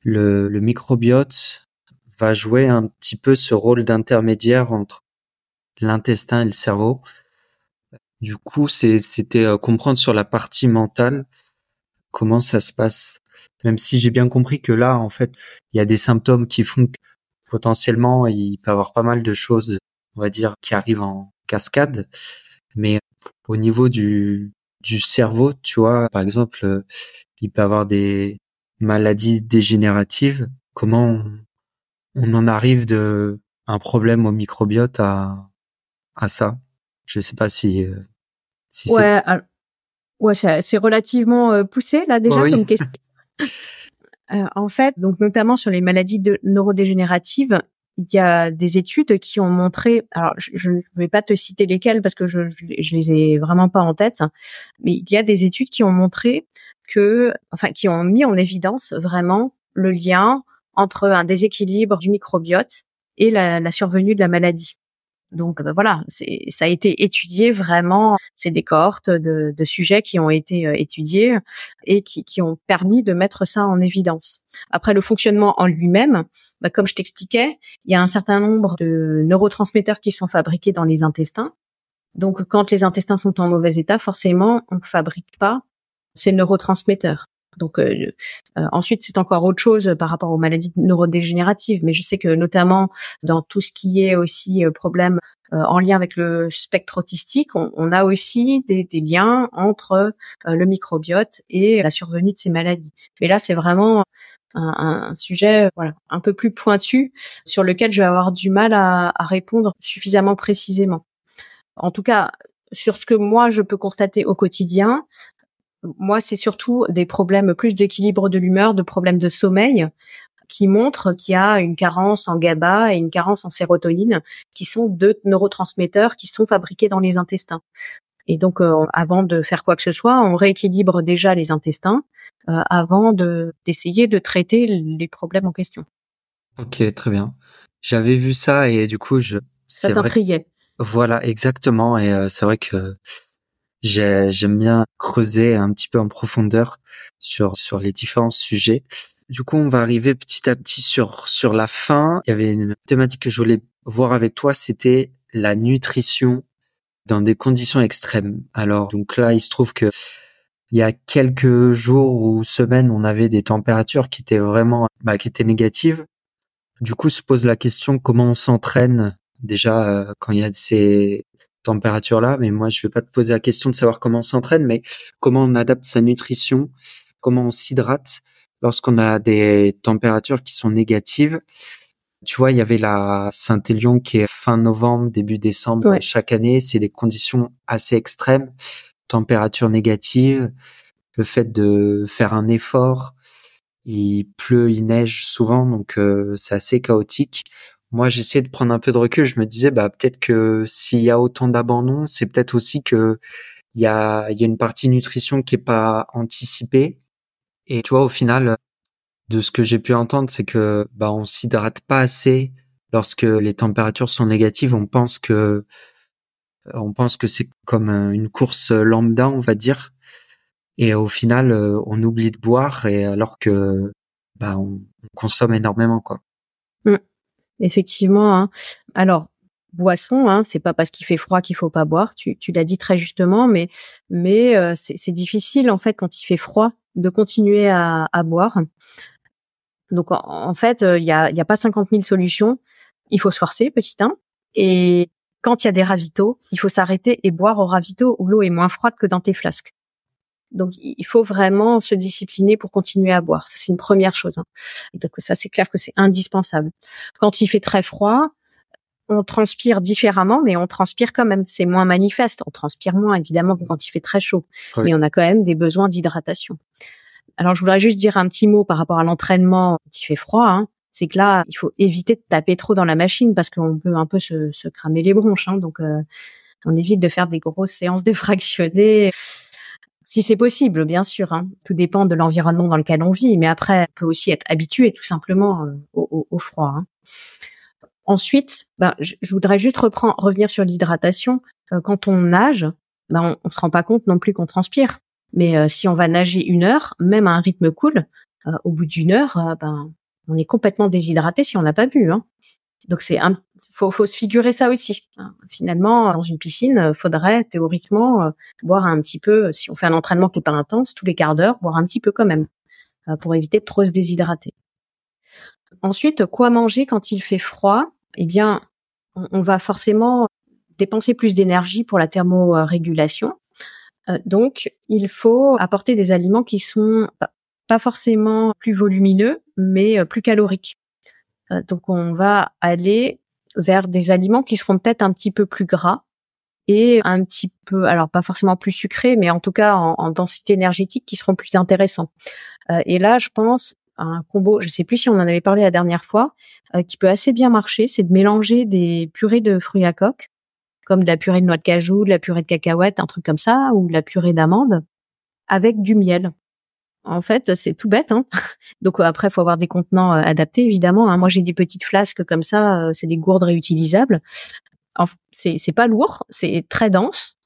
B: le, le microbiote va jouer un petit peu ce rôle d'intermédiaire entre l'intestin et le cerveau. Du coup, c'était comprendre sur la partie mentale comment ça se passe. Même si j'ai bien compris que là, en fait, il y a des symptômes qui font que potentiellement il peut y avoir pas mal de choses, on va dire, qui arrivent en cascade. Mais au niveau du, du cerveau, tu vois, par exemple, il peut y avoir des maladies dégénératives. Comment on, en arrive de un problème au microbiote à, à ça? Je sais pas si, euh, si
A: ouais, ouais, c'est relativement euh, poussé là déjà comme question. Euh, en fait, donc notamment sur les maladies de neurodégénératives, il y a des études qui ont montré, alors je ne vais pas te citer lesquelles parce que je, je, les ai vraiment pas en tête, mais il y a des études qui ont montré que, enfin, qui ont mis en évidence vraiment le lien entre un déséquilibre du microbiote et la, la survenue de la maladie. Donc ben voilà, ça a été étudié vraiment. C'est des cohortes de, de, sujets qui ont été euh, étudiés et qui, qui, ont permis de mettre ça en évidence. Après le fonctionnement en lui-même, ben, comme je t'expliquais, il y a un certain nombre de neurotransmetteurs qui sont fabriqués dans les intestins. Donc quand les intestins sont en mauvais état, forcément, on ne fabrique pas ces neurotransmetteurs. Donc euh, euh, ensuite, c'est encore autre chose par rapport aux maladies neurodégénératives, mais je sais que notamment dans tout ce qui est aussi euh, problème en lien avec le spectre autistique, on, a aussi des, liens entre le microbiote et la survenue de ces maladies. Mais là, c'est vraiment un, sujet voilà un peu plus pointu sur lequel je vais avoir du mal à répondre suffisamment précisément. En tout cas, sur ce que moi je peux constater au quotidien, moi, c'est surtout des problèmes plus d'équilibre de l'humeur, de problèmes de sommeil qui montrent qu'il y a une carence en GABA et une carence en sérotonine, qui sont deux neurotransmetteurs qui sont fabriqués dans les intestins. Et donc, euh, avant de faire quoi que ce soit, on rééquilibre déjà les intestins euh, avant de d'essayer de traiter les problèmes en question.
B: Ok, très bien. J'avais vu ça et du coup, je.
A: Ça t'intriguait.
B: Voilà, exactement. Et euh, c'est vrai que j'aime bien creuser un petit peu en profondeur sur sur les différents sujets. Du coup, on va arriver petit à petit sur sur la fin. Il y avait une thématique que je voulais voir avec toi, c'était la nutrition dans des conditions extrêmes. Alors donc là, il se trouve que il y a quelques jours ou semaines, on avait des températures qui étaient vraiment bah, qui étaient négatives. Du coup, se pose la question comment on s'entraîne? Déjà euh, quand il y a ces température-là, mais moi, je vais pas te poser la question de savoir comment on s'entraîne, mais comment on adapte sa nutrition, comment on s'hydrate lorsqu'on a des températures qui sont négatives. Tu vois, il y avait la Saint-Élion qui est fin novembre, début décembre chaque année. C'est des conditions assez extrêmes, température négative, le fait de faire un effort. Il pleut, il neige souvent, donc euh, c'est assez chaotique moi j'essayais de prendre un peu de recul. Je me disais bah peut-être que s'il y a autant d'abandon, c'est peut-être aussi que il y a y a une partie nutrition qui est pas anticipée. Et tu vois au final de ce que j'ai pu entendre, c'est que bah on s'hydrate pas assez lorsque les températures sont négatives. On pense que on pense que c'est comme une course lambda, on va dire. Et au final, on oublie de boire et alors que bah on, consomme énormément quoi.
A: Effectivement. Hein. Alors, boisson, hein, c'est pas parce qu'il fait froid qu'il faut pas boire. Tu, l'as dit très justement, mais euh, c'est difficile en fait quand il fait froid de continuer à, boire. Donc en, fait, euh, il y a, y a pas 50 000 solutions. Il faut se forcer, petit un. Et quand il y a des ravitaux, il faut s'arrêter et boire au ravito où l'eau est moins froide que dans tes flasques. Donc, il faut vraiment se discipliner pour continuer à boire. Ça, c'est une première chose. Hein. Donc, ça, c'est clair que c'est indispensable. Quand il fait très froid, on transpire différemment, mais on transpire quand même. C'est moins manifeste. On transpire moins, évidemment, que quand il fait très chaud. Mais on a quand même des besoins d'hydratation. Alors, je voudrais juste dire un petit mot par rapport à l'entraînement quand il fait froid. Hein. C'est que là, il faut éviter de taper trop dans la machine parce qu'on peut un peu se, se cramer les bronches. Hein. Donc, euh, on évite de faire des grosses séances de fractionnés si c'est possible, bien sûr. Hein. Tout dépend de l'environnement dans lequel on vit, mais après, on peut aussi être habitué tout simplement euh, au, froid. Hein. Ensuite, ben, je, voudrais juste reprendre, revenir sur l'hydratation. Euh, quand on nage, ben, on, on se rend pas compte non plus qu'on transpire. Mais euh, si on va nager une heure, même à un rythme cool, au bout d'une heure, ben, on est complètement déshydraté si on n'a pas bu. Hein. Donc c'est faut, faut se figurer ça aussi. Finalement, dans une piscine, faudrait théoriquement boire un petit peu, si on fait un entraînement qui est pas intense, tous les quarts d'heure, boire un petit peu quand même, pour éviter de trop se déshydrater. Ensuite, quoi manger quand il fait froid? Eh bien, on va forcément dépenser plus d'énergie pour la thermorégulation. Euh, donc, il faut apporter des aliments qui sont pas forcément plus volumineux, mais euh, plus caloriques. Euh, donc, on va aller vers des aliments qui seront peut-être un petit peu plus gras et un petit peu, alors pas forcément plus sucrés, mais en tout cas en, densité énergétique qui seront plus intéressants. et là, je pense à un combo, je sais plus si on en avait parlé la dernière fois, qui peut assez bien marcher, c'est de mélanger des purées de fruits à coque comme de la purée de noix de cajou, de la purée de cacahuètes, un truc comme ça, ou de la purée d'amande, avec du miel. En fait, c'est tout bête. Hein Donc euh, après, faut avoir des contenants euh, adaptés, évidemment. Hein. Moi, j'ai des petites flasques comme ça, euh, c'est des gourdes réutilisables. C'est pas lourd, c'est très dense.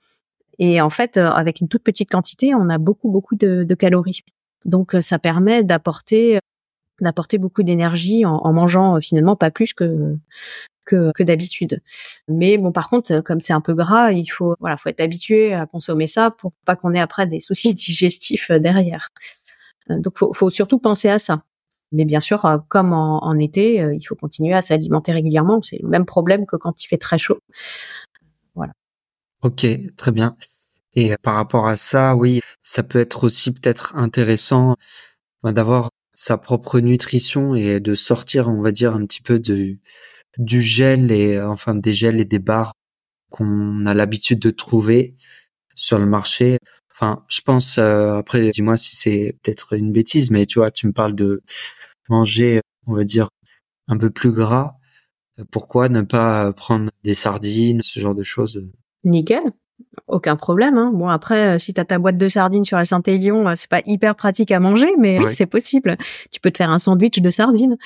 A: Et en fait, avec une toute petite quantité, on a beaucoup beaucoup de calories. Donc ça permet d'apporter d'apporter beaucoup d'énergie en, en, mangeant finalement pas plus que que, d'habitude. Mais bon, par contre, comme c'est un peu gras, il faut voilà, faut être habitué à consommer ça pour pas qu'on ait après des soucis digestifs euh, derrière. Euh, donc, faut, faut surtout penser à ça. Mais bien sûr, euh, comme en, été, il faut continuer à s'alimenter régulièrement. C'est le même problème que quand il fait très chaud. Voilà.
B: Ok, très bien. Et par rapport à ça, oui, ça peut être aussi peut-être intéressant bah, d'avoir sa propre nutrition et de sortir, on va dire, un petit peu du gel et enfin des gels et des barres qu'on a l'habitude de trouver sur le marché. Enfin, je pense euh, après dis-moi si c'est peut-être une bêtise mais tu vois, tu me parles de manger on va dire un peu plus gras. Pourquoi ne pas prendre des sardines, ce genre de choses?
A: Nickel aucun problème. Hein. Bon après, euh, si t'as ta boîte de sardines sur la Saint-Élion, euh, c'est pas hyper pratique à manger, mais c'est possible. Tu peux te faire un sandwich de sardines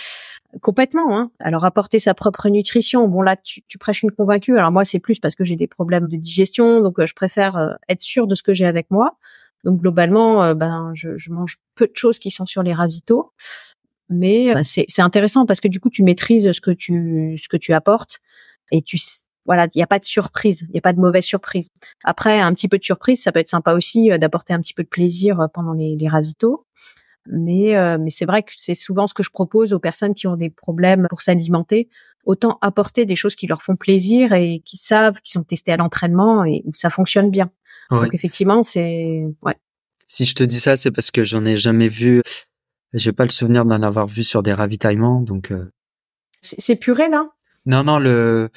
A: complètement. Hein. Alors apporter sa propre nutrition. Bon là, tu, prêches une convaincue. Alors moi, c'est plus parce que j'ai des problèmes de digestion, donc euh, je préfère être sûr de ce que j'ai avec moi. Donc globalement, ben je, je, mange peu de choses qui sont sur les ravitaux, mais c'est intéressant parce que du coup, tu maîtrises ce que tu ce que tu apportes et tu voilà, il n'y a pas de surprise, il n'y a pas de mauvaise surprise. Après, un petit peu de surprise, ça peut être sympa aussi euh, d'apporter un petit peu de plaisir euh, pendant les, les ravitaux. Mais, euh, mais c'est vrai que c'est souvent ce que je propose aux personnes qui ont des problèmes pour s'alimenter. Autant apporter des choses qui leur font plaisir et qui savent, qui sont testées à l'entraînement et où ça fonctionne bien. Donc effectivement, c'est ouais.
B: Si je te dis ça, c'est parce que j'en ai jamais vu. J'ai pas le souvenir d'en avoir vu sur des ravitaillements, donc.
A: C'est puré là?
B: Non, non, le,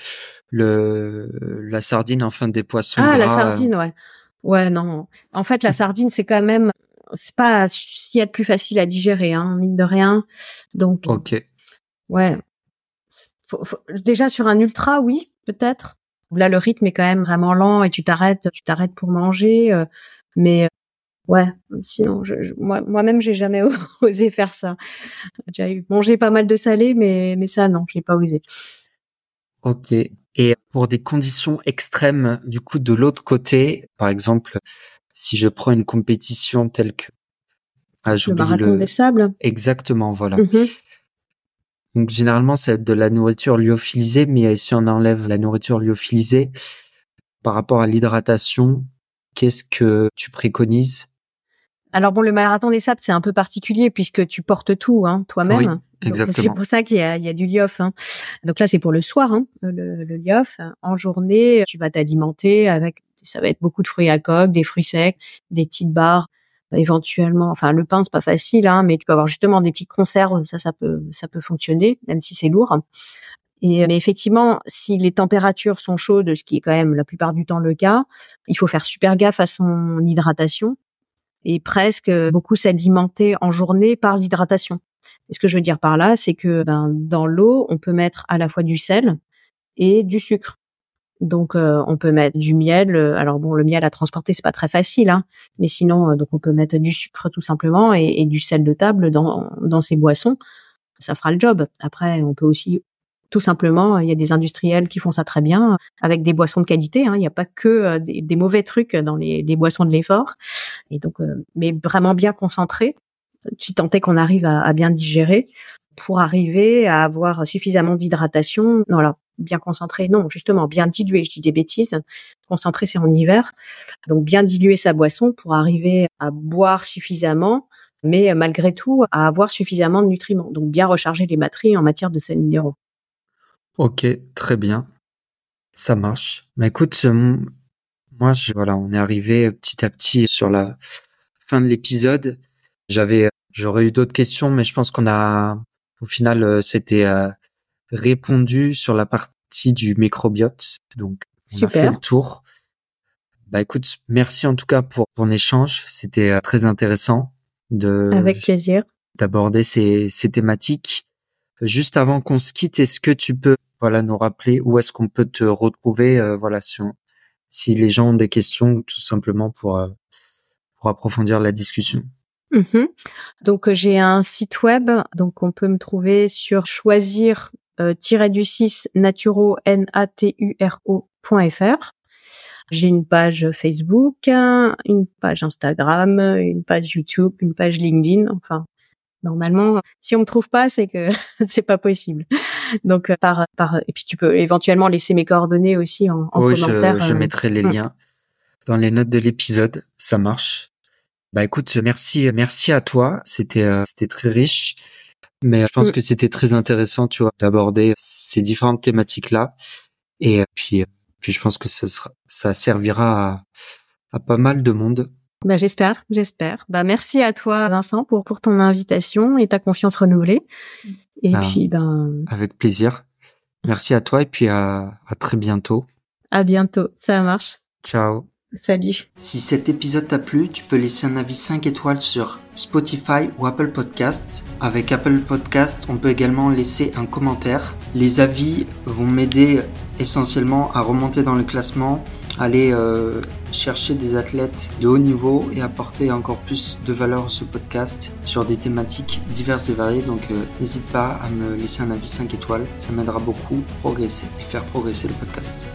B: le, la sardine, enfin, des poissons. Ah,
A: la sardine, ouais. Ouais, non. En fait, la sardine, c'est quand même, c'est pas si être plus facile à digérer, hein, mine de rien. Donc.
B: Ok.
A: Ouais. déjà sur un ultra, oui, peut-être. Là, le rythme est quand même vraiment lent et tu t'arrêtes, tu t'arrêtes pour manger. Euh, mais ouais, sinon, je, moi-même, j'ai jamais osé faire ça. J'ai mangé pas mal de salé, mais mais ça, non, j'ai pas osé.
B: Ok. Et pour des conditions extrêmes, du coup, de l'autre côté, par exemple, si je prends une compétition telle que
A: ah, le marathon des sables.
B: Exactement, voilà. Mhm. Donc généralement, c'est de la nourriture lyophilisée, mais si on enlève la nourriture lyophilisée, par rapport à l'hydratation, qu'est-ce que tu préconises?
A: Alors bon, le marathon des sables, c'est un peu particulier puisque tu portes tout hein, toi-même. C'est pour ça qu'il y a, du liof. Hein. Donc là, c'est pour le soir, hein, le, le liof. En journée, tu vas t'alimenter avec, ça va être beaucoup de fruits à coque, des fruits secs, des petites barres, éventuellement. Enfin, le pain, c'est pas facile, hein, mais tu peux avoir justement des petites conserves. Ça, ça peut, ça peut fonctionner, même si c'est lourd. Et mais effectivement, si les températures sont chaudes, ce qui est quand même la plupart du temps le cas, il faut faire super gaffe à son hydratation et presque beaucoup s'alimenter en journée par l'hydratation. Et ce que je veux dire par là, c'est que ben, dans l'eau, on peut mettre à la fois du sel et du sucre. Donc euh, on peut mettre du miel. Euh, alors bon, le miel à transporter c'est pas très facile, hein, mais sinon euh, donc on peut mettre du sucre tout simplement et, et, du sel de table dans dans ces boissons. Ça fera le job. Après, on peut aussi tout simplement, il y a des industriels qui font ça très bien avec des boissons de qualité. Hein. Il n'y a pas que des, des, mauvais trucs dans les, boissons de l'effort. Et donc, mais vraiment bien concentré si tant est qu'on arrive à, bien digérer pour arriver à avoir suffisamment d'hydratation. Voilà, bien concentré. Non, justement, bien dilué. Je dis des bêtises. Concentré, c'est en hiver. Donc, bien diluer sa boisson pour arriver à boire suffisamment, mais malgré tout, à avoir suffisamment de nutriments. Donc, bien recharger les batteries en matière de sels minéraux.
B: Ok, très bien. Ça marche. Mais écoute, euh, moi, je, voilà, on est arrivé petit à petit sur la fin de l'épisode. J'avais, j'aurais eu d'autres questions, mais je pense qu'on a, au final, euh, c'était euh, répondu sur la partie du microbiote. Donc, on a fait le tour. Bah écoute, merci en tout cas pour ton échange. C'était très intéressant de
A: avec plaisir
B: d'aborder ces, ces thématiques. Juste avant qu'on se quitte, est-ce que tu peux voilà nous rappeler où est-ce qu'on peut te retrouver euh, voilà si, si, les gens ont des questions tout simplement pour euh, pour approfondir la discussion.
A: Mmh donc j'ai un site web donc on peut me trouver sur choisir euh, du 6 naturo n a t u r o.fr. J'ai une page Facebook, une page Instagram, une page YouTube, une page LinkedIn. Enfin, Normalement, si on me trouve pas, c'est que c'est pas possible. Donc euh, par par et puis tu peux éventuellement laisser mes coordonnées aussi en, en
B: oui,
A: commentaire.
B: Je, je euh, mettrai les mm. liens dans les notes de l'épisode. Ça marche. Bah écoute, merci merci à toi. C'était euh, c'était très riche, mais je pense mm. que c'était très intéressant, tu vois, d'aborder ces différentes thématiques là. Et puis puis je pense que ça sera ça servira à, à pas mal de monde
A: bah, j'espère, j'espère. Bah, merci à toi, Vincent, pour, pour ton invitation et ta confiance renouvelée. Et bah, puis, ben.
B: Avec plaisir. Merci à toi et puis à, à très bientôt.
A: À bientôt. Ça marche.
B: Ciao.
A: Salut.
B: Si cet épisode t'a plu, tu peux laisser un avis 5 étoiles sur Spotify ou Apple Podcast. Avec Apple Podcast, on peut également laisser un commentaire. Les avis vont m'aider essentiellement à remonter dans le classement, aller euh, chercher des athlètes de haut niveau et apporter encore plus de valeur à ce podcast sur des thématiques diverses et variées. Donc euh, n'hésite pas à me laisser un avis 5 étoiles, ça m'aidera beaucoup à progresser et faire progresser le podcast.